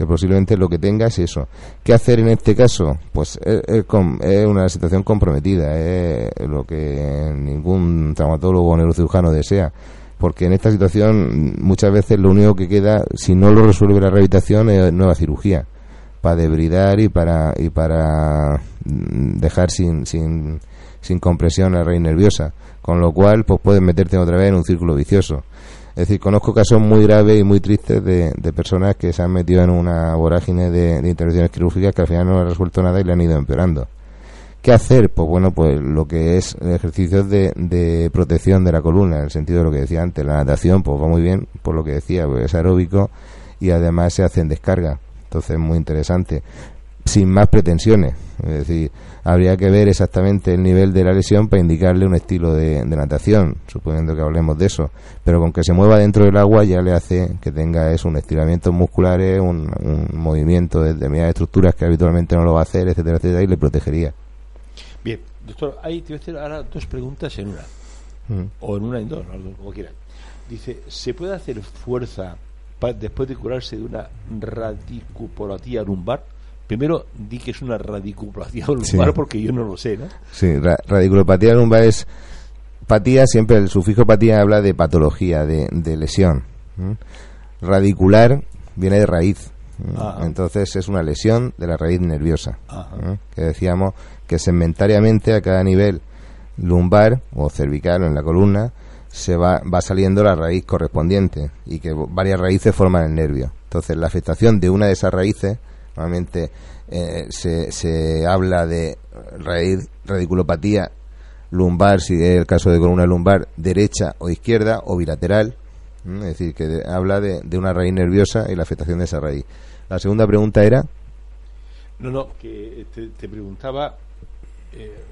que posiblemente lo que tenga es eso. ¿Qué hacer en este caso? Pues es, es, es una situación comprometida, es lo que ningún traumatólogo o neurocirujano desea. Porque en esta situación muchas veces lo único que queda, si no lo resuelve la rehabilitación, es nueva cirugía para debridar y para y para dejar sin, sin, sin compresión la raíz nerviosa con lo cual pues puedes meterte otra vez en un círculo vicioso. Es decir, conozco casos muy graves y muy tristes de, de personas que se han metido en una vorágine de, intervenciones quirúrgicas que al final no han resuelto nada y le han ido empeorando. ¿Qué hacer? Pues bueno, pues lo que es ejercicios de, de protección de la columna, en el sentido de lo que decía antes, la natación, pues va muy bien, por lo que decía, pues es aeróbico y además se hace en descarga. Entonces, muy interesante sin más pretensiones. Es decir, habría que ver exactamente el nivel de la lesión para indicarle un estilo de, de, natación, suponiendo que hablemos de eso. Pero con que se mueva dentro del agua ya le hace que tenga eso, un estiramiento musculares, un, un movimiento de determinadas estructuras que habitualmente no lo va a hacer, etcétera, etcétera, y le protegería. Bien, doctor, ahí te voy a hacer ahora dos preguntas en una. Mm. O en una en dos, como quiera. Dice, ¿se puede hacer fuerza después de curarse de una radicupolatía lumbar? Primero, di que es una radicuplatía lumbar sí. porque yo no lo sé, ¿no? Sí, ra radiculopatía lumbar es patía, siempre el sufijo patía habla de patología, de, de lesión. ¿Mm? Radicular viene de raíz. ¿Mm? Entonces es una lesión de la raíz nerviosa. ¿Mm? Que decíamos que segmentariamente a cada nivel lumbar o cervical o en la columna se va, va saliendo la raíz correspondiente y que varias raíces forman el nervio. Entonces la afectación de una de esas raíces Normalmente eh, se, se habla de raíz, radiculopatía lumbar, si es el caso de columna lumbar, derecha o izquierda o bilateral. Es decir, que habla de, de, una raíz nerviosa y la afectación de esa raíz. La segunda pregunta era. No, no, que te, preguntaba eh,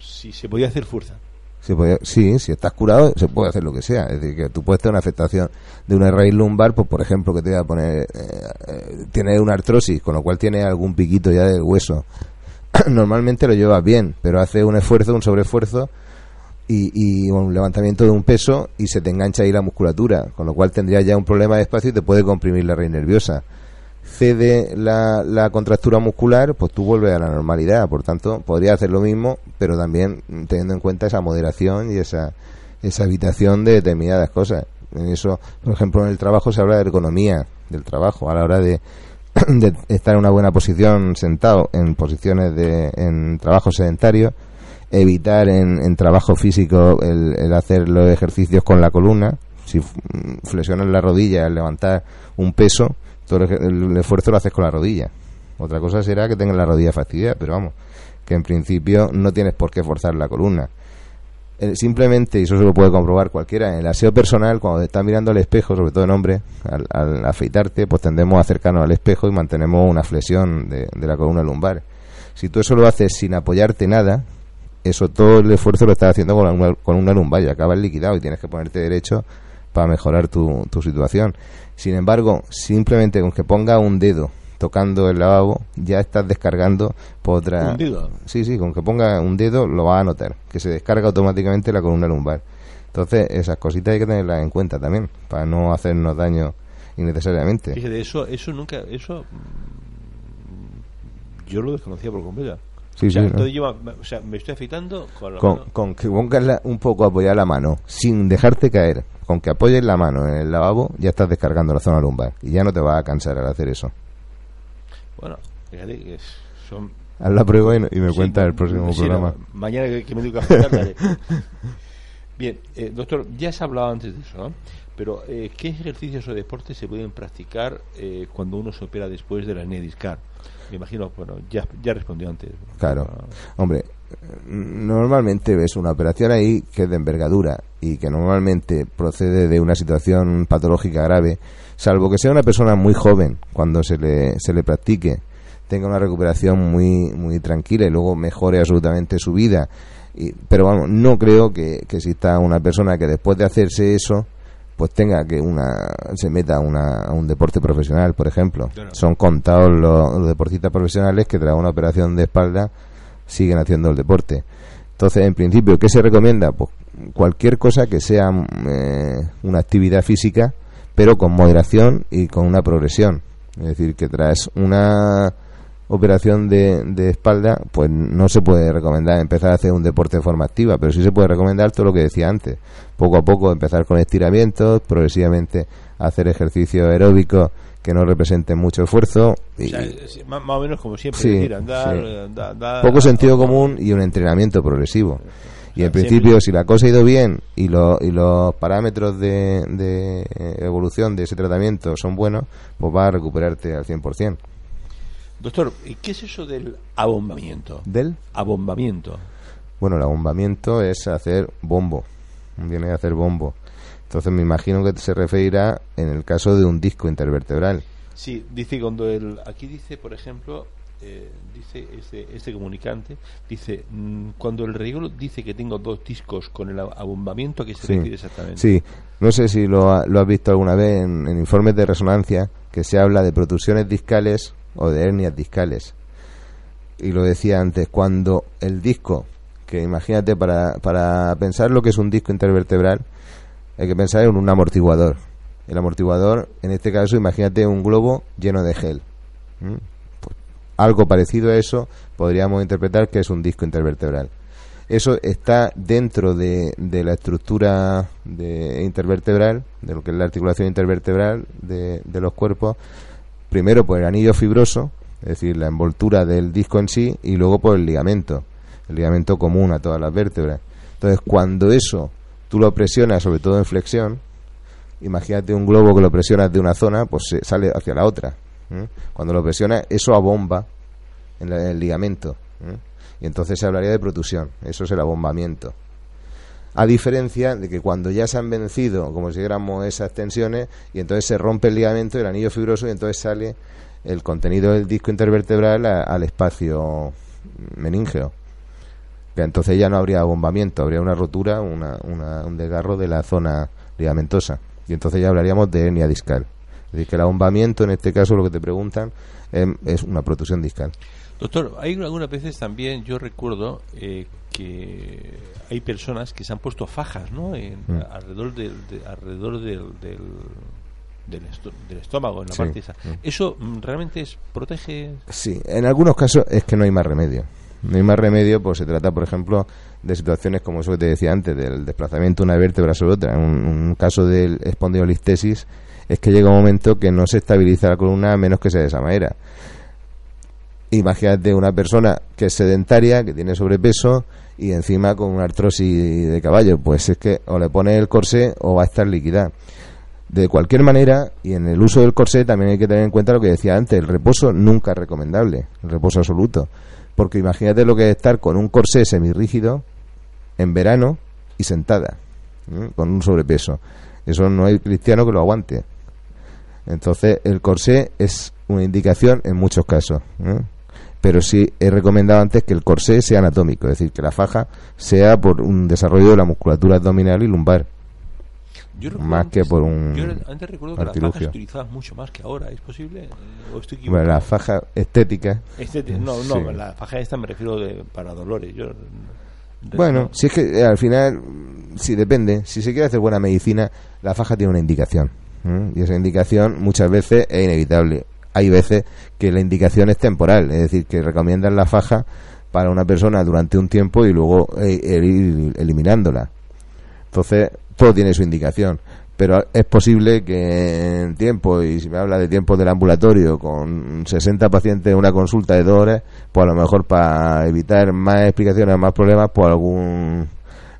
si se podía hacer fuerza. Sí, si estás curado, se puede hacer lo que sea. Es decir, que tú puedes tener una afectación de una raíz lumbar, pues por ejemplo, que te voy a poner, eh, eh, tiene una artrosis, con lo cual tiene algún piquito ya del hueso. Normalmente lo llevas bien, pero hace un esfuerzo, un sobreesfuerzo y, y un levantamiento de un peso y se te engancha ahí la musculatura, con lo cual tendrías ya un problema de espacio y te puede comprimir la raíz nerviosa cede la, la, contractura muscular, pues tú vuelves a la normalidad. Por tanto, podría hacer lo mismo, pero también teniendo en cuenta esa moderación y esa, esa evitación de determinadas cosas. En eso, por ejemplo, en el trabajo se habla de ergonomía del trabajo a la hora de, de estar en una buena posición sentado en posiciones de en trabajo sedentario evitar en, trabajo físico el, hacer los ejercicios con la columna si flexionas la rodilla al levantar un peso todo el, el, esfuerzo lo haces con la rodilla. Otra cosa será que tengas la rodilla fastidiada, pero vamos, que en principio no tienes por qué forzar la columna. Eh, simplemente, y eso se lo puede comprobar cualquiera, en el aseo personal, cuando estás mirando al espejo, sobre todo en hombre, al, al, afeitarte, pues tendemos a acercarnos al espejo y mantenemos una flexión de, la columna lumbar. Si tú eso lo haces sin apoyarte nada, eso todo el esfuerzo lo estás haciendo con una, con una lumbar y acabas liquidado y tienes que ponerte derecho para mejorar tu, tu situación. Sin embargo, simplemente con que ponga un dedo tocando el lavabo, ya estás descargando por otra... Un dedo. Sí, sí, con que ponga un dedo lo vas a notar, que se descarga automáticamente la columna lumbar. Entonces, esas cositas hay que tenerlas en cuenta también, para no hacernos daño innecesariamente. Fíjate, eso, eso nunca, eso mm, yo lo desconocía por completo. Sí, o sea, sí, ¿no? entonces yo, o sea, me estoy afeitando con la Con, mano. con que pongas la- un poco apoyar la mano, sin dejarte caer, con que apoyes la mano en el lavabo, ya estás descargando la zona lumbar. Y ya no te vas a cansar al hacer eso. Bueno, fíjate que son Haz la prueba y, y me Sí, cuentas el próximo sí, programa. no, mañana que, que me tengo que afeitar. Bien, eh, doctor, ya se ha hablado antes de eso, ¿no? Pero, eh, ¿qué ejercicios o deportes se pueden practicar eh, cuando uno se opera después de la hernia discal? Me imagino, bueno, ya, ya respondió antes. Claro. Ah, Hombre, normalmente ves una operación ahí que es de envergadura y que normalmente procede de una situación patológica grave, salvo que sea una persona muy joven cuando se le, se le practique, tenga una recuperación muy, muy tranquila y luego mejore absolutamente su vida. Y, pero vamos, no creo que, que exista una persona que después de hacerse eso pues tenga que una se meta a, una, a un deporte profesional, por ejemplo. Claro. Son contados los, los deportistas profesionales que tras una operación de espalda siguen haciendo el deporte. Entonces, en principio, ¿qué se recomienda? Pues cualquier cosa que sea mm, eh, una actividad física, pero con moderación y con una progresión. Es decir, que tras una operación de, de espalda, pues no se puede recomendar empezar a hacer un deporte de forma activa, pero sí se puede recomendar todo lo que decía antes. Poco a poco empezar con estiramientos, progresivamente hacer ejercicios aeróbicos que no representen mucho esfuerzo. o Y, sea, más, más o menos como siempre, Sí, decir, andar, sí. eh, andar- andar- poco sentido común y un entrenamiento progresivo. Y en principio, si la cosa ha ido bien y, lo- y los parámetros de, de evolución de ese tratamiento son buenos, pues vas a recuperarte al 100%. Doctor, ¿y ¿qué es eso del abombamiento? ¿Del? Abombamiento. Bueno, el abombamiento es hacer bombo. Viene a hacer bombo. Entonces me imagino que se referirá en el caso de un disco intervertebral. Sí, dice cuando el. Aquí dice, por ejemplo, eh, dice este, este comunicante, dice, mm, cuando el regalo dice que tengo dos discos con el abombamiento, ¿a qué se Sí. refiere exactamente? Sí, no sé si lo, ha- lo has visto alguna vez en, en informes de resonancia que se habla de protusiones discales o de hernias discales. Y lo decía antes, cuando el disco, que imagínate para, para pensar lo que es un disco intervertebral, hay que pensar en un amortiguador. El amortiguador, en este caso, imagínate un globo lleno de gel. Pues algo parecido a eso podríamos interpretar que es un disco intervertebral. Eso está dentro de, de la estructura de intervertebral, de lo que es la articulación intervertebral de, de los cuerpos, primero por el anillo fibroso, es decir, la envoltura del disco en sí, y luego por el ligamento, el ligamento común a todas las vértebras. Entonces, cuando eso tú lo presionas, sobre todo en flexión, imagínate un globo que lo presionas de una zona, pues se sale hacia la otra. Cuando lo presionas, eso abomba en, en el ligamento. Y entonces se hablaría de protusión. Eso es el abombamiento. A diferencia de que cuando ya se han vencido, como si dijéramos, esas tensiones, y entonces se rompe el ligamento, el anillo fibroso, y entonces sale el contenido del disco intervertebral al espacio meníngeo. Que entonces ya no habría abombamiento, habría una rotura, una, una- un desgarro de la zona ligamentosa. Y entonces ya hablaríamos de hernia discal. Es decir, que el abombamiento, en este caso, lo que te preguntan, em, es una protusión discal. Doctor, hay algunas veces también, yo recuerdo eh, que hay personas que se han puesto fajas, ¿no? En- Mm. Alrededor del, de- alrededor del, del, del, esto- del estómago, en la Sí. parte esa. Mm. ¿Eso mm, realmente es, protege? Sí, en algunos casos es que no hay más remedio. No hay más remedio, pues se trata, por ejemplo, de situaciones como eso que te decía antes, del desplazamiento de una vértebra sobre otra. Un, un caso de espondilolistesis es que llega un momento que no se estabiliza la columna a menos que sea de esa manera. Imagínate una persona que es sedentaria, que tiene sobrepeso y encima con una artrosis de caballo, pues es que o le pone el corsé o va a estar líquida. De cualquier manera, y en el uso del corsé también hay que tener en cuenta lo que decía antes, el reposo nunca es recomendable, el reposo absoluto. Porque imagínate lo que es estar con un corsé semirrígido en verano y sentada, con un sobrepeso. Eso no hay cristiano que lo aguante. Entonces, el corsé es una indicación en muchos casos. Pero sí he recomendado antes que el corsé sea anatómico, es decir, que la faja sea por un desarrollo de la musculatura abdominal y lumbar. Yo más que por un Yo antes recuerdo que las fajas artilugio. utilizaban mucho más que ahora. ¿Es posible? ¿O estoy Bueno, la faja estética. Este- no, no, Sí. la faja esta me refiero de, para dolores. Yo, Bueno, no. si es que eh, al final, sí depende. Si se quiere hacer buena medicina, la faja tiene una indicación. Y esa indicación muchas veces es inevitable. Hay veces que la indicación es temporal, es decir, que recomiendan la faja para una persona durante un tiempo y luego eh, ir eliminándola. Entonces, todo tiene su indicación. Pero es posible que en tiempo, y si me habla de tiempo del ambulatorio, con 60 pacientes en una consulta de dos horas, pues a lo mejor para evitar más explicaciones, más problemas, pues algún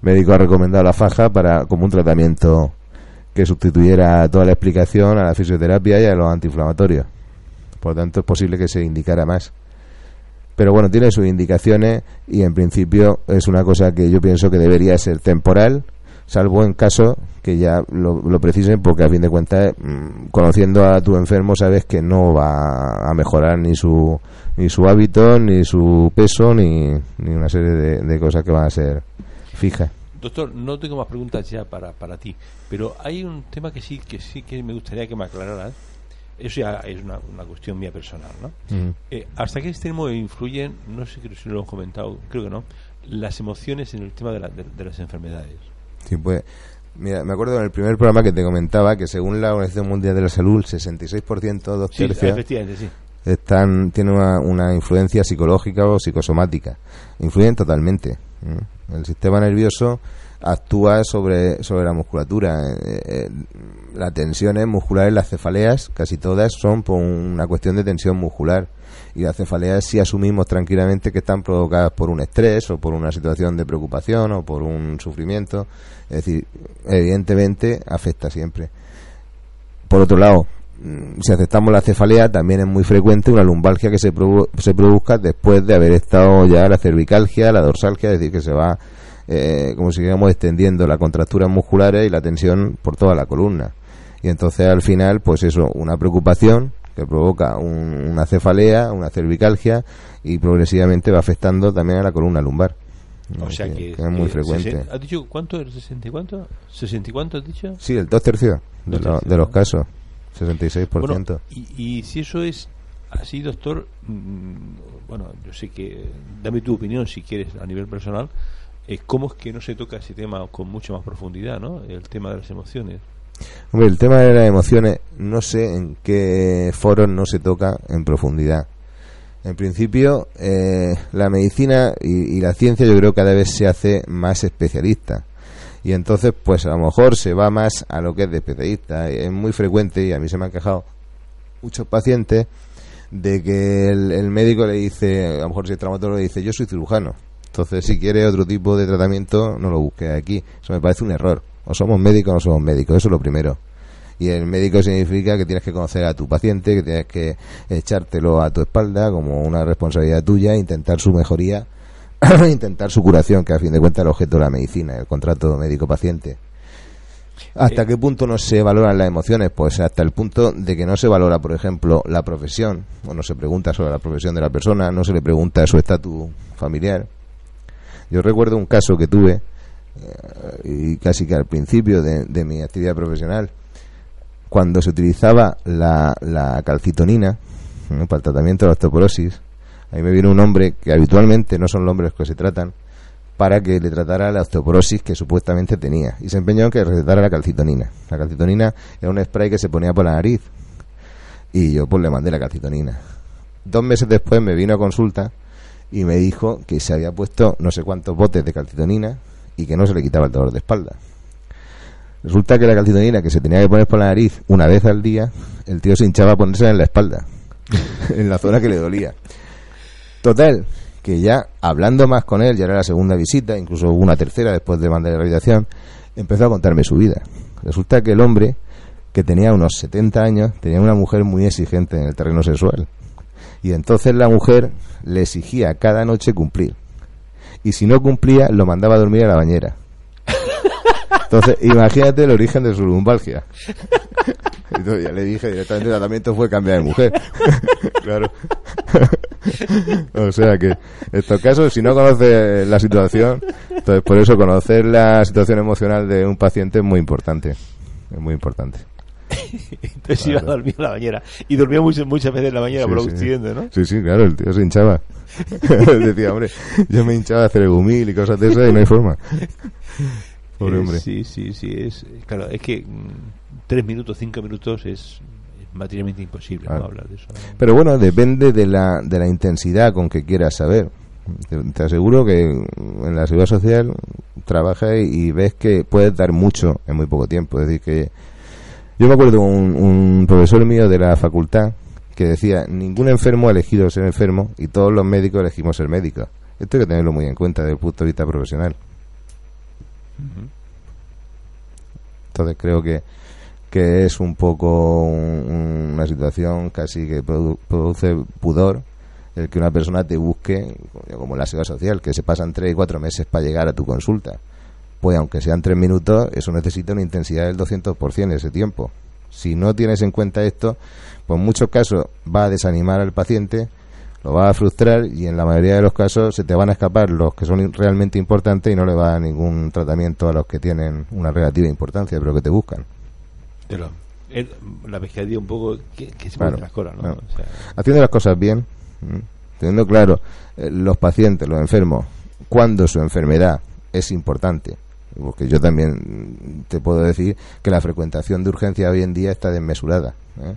médico ha recomendado la faja para como un tratamiento que sustituyera toda la explicación a la fisioterapia y a los antiinflamatorios. Por lo tanto, es posible que se indicara más. Pero bueno, tiene sus indicaciones y en principio es una cosa que yo pienso que debería ser temporal, salvo en caso que ya lo, lo precisen, porque a fin de cuentas, mm, conociendo a tu enfermo, sabes que no va a mejorar ni su, ni su hábito, ni su peso, ni, ni una serie de, de cosas que van a ser fijas. Doctor, no tengo más preguntas ya para, para ti, pero hay un tema que sí que sí que me gustaría que me aclararas. Eso ya es una, una cuestión mía personal, ¿no? Ujú. Eh, ¿Hasta qué extremo influyen, no sé si lo hemos comentado, creo que no, las emociones en el tema de, la- de- de las enfermedades? Sí, pues, mira, me acuerdo en el primer programa que te comentaba que según la Organización Mundial de la Salud, el 66%, dos Sí, tercios, efectivamente, sí. están tienen una, una influencia psicológica o psicosomática. Influyen totalmente. ¿m? El sistema nervioso actúa sobre, sobre la musculatura. Eh, eh, las tensiones musculares, las cefaleas, casi todas son por una cuestión de tensión muscular. Y las cefaleas sí asumimos tranquilamente que están provocadas por un estrés o por una situación de preocupación o por un sufrimiento. Es decir, evidentemente afecta siempre. Por otro lado, mm, si aceptamos la cefalea, también es muy frecuente una lumbalgia que se, produ- se produzca después de haber estado ya la cervicalgia, la dorsalgia, es decir, que se va, eh, como si digamos, extendiendo las contracturas musculares y la tensión por toda la columna. Y entonces al final, pues eso, una preocupación que provoca un- una cefalea, una cervicalgia y progresivamente va afectando también a la columna lumbar. O sea que, es muy que frecuente. ¿Has dicho cuánto? ¿El 60 y cuánto? ¿60 y cuánto has dicho? Sí, el dos tercios de, lo- de los casos, 66%. Bueno, y, y si eso es así, doctor, mm, bueno, yo sé que, dame tu opinión si quieres a nivel personal, eh, ¿cómo es que no se toca ese tema con mucha más profundidad, ¿no? El tema de las emociones. Hombre, el tema de las emociones, no sé en qué foros no se toca en profundidad. En principio, eh, la medicina y, la ciencia yo creo que cada vez se hace más especialista. Y entonces, pues a lo mejor se va más a lo que es de especialista. Es muy frecuente, y a mí se me han quejado muchos pacientes, de que el, el médico le dice, a lo mejor si el traumatólogo le dice, yo soy cirujano. Entonces, si quiere otro tipo de tratamiento, no lo busque aquí. Eso me parece un error. O somos médicos o no somos médicos. Eso es lo primero. Y el médico significa que tienes que conocer a tu paciente, que tienes que echártelo a tu espalda como una responsabilidad tuya, intentar su mejoría, intentar su curación, que a fin de cuentas es el objeto de la medicina, el contrato médico-paciente. ¿Hasta Eh, qué punto no se valoran las emociones? Pues hasta el punto de que no se valora, por ejemplo, la profesión, o no se pregunta sobre la profesión de la persona, no se le pregunta su estatus familiar. Yo recuerdo un caso que tuve, eh, y casi que al principio de, mi actividad profesional, cuando se utilizaba la, la calcitonina para el tratamiento de la osteoporosis, ahí me vino un hombre que habitualmente no son los hombres que se tratan, para que le tratara la osteoporosis que supuestamente tenía. Y se empeñó en que recetara la calcitonina. La calcitonina era un spray que se ponía por la nariz. Y yo pues le mandé la calcitonina. Dos meses después me vino a consulta y me dijo que se había puesto no sé cuántos botes de calcitonina y que no se le quitaba el dolor de espalda. Resulta que la calcitonina que se tenía que poner por la nariz una vez al día, el tío se hinchaba a ponerse en la espalda, en la zona que le dolía. Total, que ya hablando más con él, ya era la segunda visita, incluso una tercera después de mandar la rehabilitación, empezó a contarme su vida. Resulta que el hombre, que tenía unos 70 años, tenía una mujer muy exigente en el terreno sexual. Y entonces la mujer le exigía cada noche cumplir. Y si no cumplía, lo mandaba a dormir a la bañera. Entonces, imagínate el origen de su lumbalgia. Entonces, ya le dije directamente el tratamiento fue cambiar de mujer. claro. o sea que, en estos casos, si no conoces la situación, entonces por eso conocer la situación emocional de un paciente es muy importante. es muy importante. Entonces iba a dormir en la bañera. Y dormía muchas, muchas veces en la bañera Sí, por sí. occidente, ¿no? Sí, sí, claro, el tío se hinchaba. Decía, hombre, yo me hinchaba a hacer el humil y cosas de esas y no hay forma. Pobre Eh, hombre. Sí, sí, sí. Es, claro, es que mm, tres minutos, cinco minutos es, materialmente imposible. ¿no? hablar de eso. Pero bueno, depende de la, de la intensidad con que quieras saber. Te, te aseguro que en la seguridad social trabajas y, y ves que puedes dar mucho en muy poco tiempo. Es decir, que yo me acuerdo un, un profesor mío de la facultad que decía, ningún enfermo ha elegido ser enfermo y todos los médicos elegimos ser médicos. Esto hay que tenerlo muy en cuenta desde el punto de vista profesional. Entonces creo que, que es un poco un- una situación casi que produ- produce pudor el que una persona te busque, como la seguridad social, que se pasan tres y cuatro meses para llegar a tu consulta. Pues aunque sean tres minutos, eso necesita una intensidad del 200% de ese tiempo. Si no tienes en cuenta esto, pues en muchos casos va a desanimar al paciente, lo va a frustrar y en la mayoría de los casos se te van a escapar los que son realmente importantes y no le va a ningún tratamiento a los que tienen una relativa importancia, pero que te buscan. Pero el- la pescadilla un poco que, que se Claro, colas, ¿no? claro. O sea, haciendo las cosas bien, teniendo claro eh, los pacientes, los enfermos, cuando su enfermedad es importante. Porque yo también mm, te puedo decir que la frecuentación de urgencia hoy en día está desmesurada. ¿eh?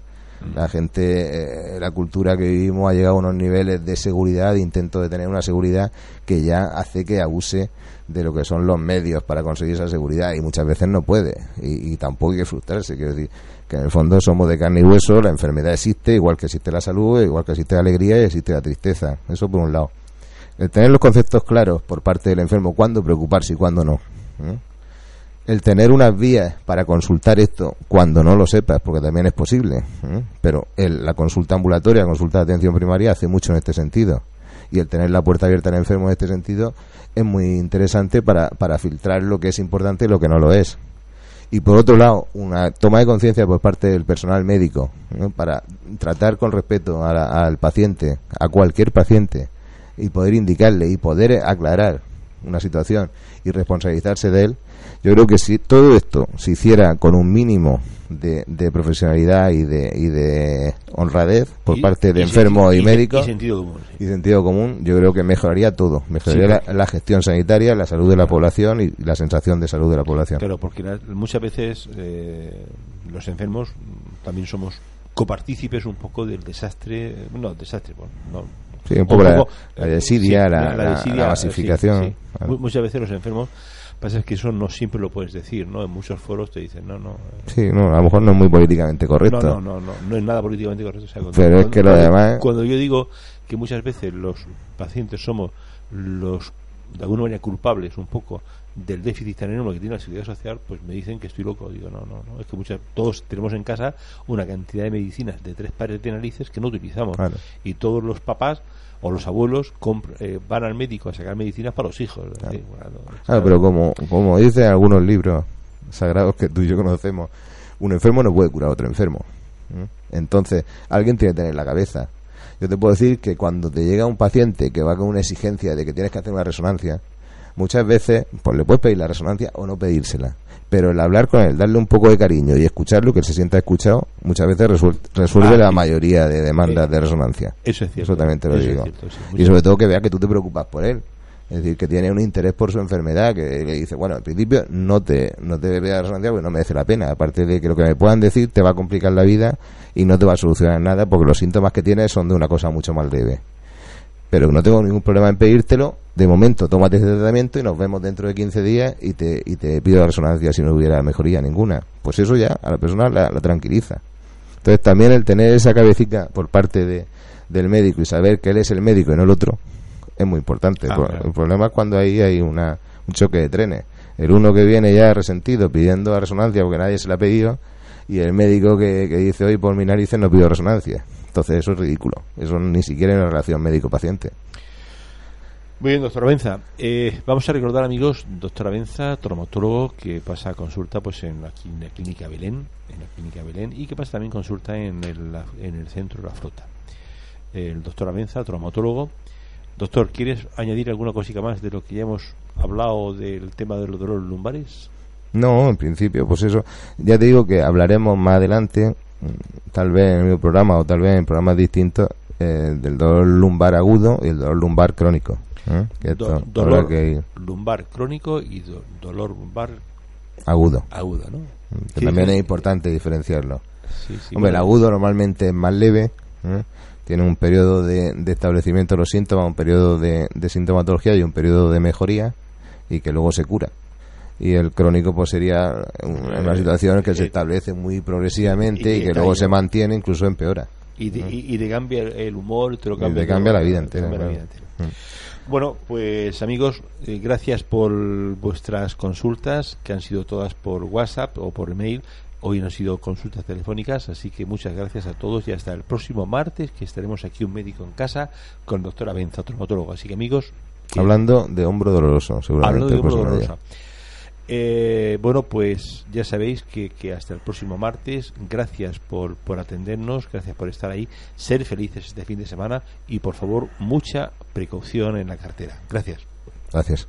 La gente, eh, la cultura que vivimos ha llegado a unos niveles de seguridad, de intento de tener una seguridad que ya hace que abuse de lo que son los medios para conseguir esa seguridad y muchas veces no puede y, y tampoco hay que frustrarse quiero decir que en el fondo somos de carne y hueso la enfermedad existe igual que existe la salud igual que existe la alegría y existe la tristeza eso por un lado el tener los conceptos claros por parte del enfermo cuándo preocuparse y cuándo no ¿eh? el tener unas vías para consultar esto cuando no lo sepas, porque también es posible, ¿eh? pero el- la consulta ambulatoria, la consulta de atención primaria hace mucho en este sentido. Y el tener la puerta abierta al enfermo en este sentido es muy interesante para, para filtrar lo que es importante y lo que no lo es. Y por otro lado, una toma de conciencia por parte del personal médico ¿no? para tratar con respeto al paciente, a cualquier paciente, y poder indicarle y poder aclarar una situación y responsabilizarse de él, yo creo que si todo esto se hiciera con un mínimo de, de profesionalidad y de, y de honradez por y- parte de enfermos y, médicos Y sentido común. sí. y sentido común, yo creo que mejoraría todo. Mejoraría Sí, la, la gestión sanitaria, la salud de la población y la sensación de salud de la población. Claro, porque la- muchas veces eh, los enfermos mm, también somos copartícipes un poco del desastre, eh, no, desastre, bueno, no. Sí, un poco la- la desidia, sí, la- la- la sí, sí. Claro. Mu- Muchas veces los enfermos, pasa es que eso no siempre lo puedes decir, ¿no? En muchos foros te dicen, no, no. eh, Sí, no, a lo mejor no es muy políticamente correcto. No, no, no, no, no es nada políticamente correcto. o sea, cuando- Pero es que lo demás- Cuando yo digo que muchas veces los pacientes somos los, de alguna manera, culpables un poco del déficit tan enorme que tiene la seguridad social, pues me dicen que estoy loco. Digo, no, no, no, es que muchas, todos tenemos en casa una cantidad de medicinas de tres pares de narices que no utilizamos. Claro. Y todos los papás o los abuelos eh, van al médico a sacar medicinas para los hijos. Bueno, no, Claro, pero como, como dicen algunos libros sagrados que tú y yo conocemos, un enfermo no puede curar a otro enfermo. ¿eh? Entonces, alguien tiene que tener la cabeza. Yo te puedo decir que cuando te llega un paciente que va con una exigencia de que tienes que hacer una resonancia, muchas veces pues le puedes pedir la resonancia o no pedírsela. Pero el hablar con él, darle un poco de cariño y escucharlo, que él se sienta escuchado, muchas veces resuel- resuelve Ah, la sí. mayoría de demandas de resonancia. Eso es cierto. Eso también te lo digo. cierto, sí. Y sobre todo que vea que tú te preocupas por él. Es decir, que tiene un interés por su enfermedad, que, que dice, bueno, al principio no te, no te voy a resonancia porque no merece la pena. Aparte de que lo que me puedan decir te va a complicar la vida y no te va a solucionar nada porque los síntomas que tienes son de una cosa mucho más leve. Pero no tengo ningún problema en pedírtelo. De momento, tómate este tratamiento y nos vemos dentro de 15 días y te, y te pido la resonancia si no hubiera mejoría ninguna. Pues eso ya a la persona la, la tranquiliza. Entonces también el tener esa cabecita por parte de, del médico y saber que él es el médico y no el otro es muy importante. Ah, claro. El problema es cuando ahí hay una, un choque de trenes. El uno que viene ya resentido pidiendo la resonancia porque nadie se la ha pedido y el médico que, que dice hoy por mi narices no pido resonancia. Entonces eso es ridículo. Eso ni siquiera es una relación médico-paciente. Muy bien, doctora Benza. Eh, vamos a recordar, amigos, doctora Benza, traumatólogo, que pasa consulta pues en la, clí- en la clínica Belén, en la clínica Belén, y que pasa también consulta en el, en el centro de la flota. El doctor Benza, traumatólogo. Doctor, ¿quieres añadir alguna cosita más de lo que ya hemos hablado del tema de los dolores lumbares? No, en principio, pues eso. Ya te digo que hablaremos más adelante, tal vez en el mismo programa o tal vez en programas distintos, eh, del dolor lumbar agudo y el dolor lumbar crónico. ¿eh? Que Do- esto dolor que lumbar crónico y do- dolor lumbar agudo. agudo, ¿no? Que Sí, también sí, es sí. importante diferenciarlo. Hombre, el agudo normalmente es más leve, ¿eh? tiene un periodo de, de establecimiento de los síntomas, un periodo de, de sintomatología y un periodo de mejoría y que luego se cura. Y el crónico pues sería un- una situación que se eh, establece muy progresivamente y y, que luego se mantiene, incluso empeora. Y te, y, y te cambia el, humor, te lo Y cambia, te cambia la vida te entera, cambia la claro. vida entera. Bueno, pues amigos, eh, gracias por vuestras consultas, que han sido todas por WhatsApp o por email. Hoy no han sido consultas telefónicas, así que muchas gracias a todos y hasta el próximo martes, que estaremos aquí un médico en casa con el doctor Abenza, traumatólogo. Así que amigos, que- Hablando de hombro doloroso, seguramente. hablando de hombro día. Eh, bueno, pues ya sabéis que, que hasta el próximo martes. Gracias por, por atendernos, gracias por estar ahí. Ser felices este fin de semana y por favor, mucha precaución en la cartera. Gracias. Gracias.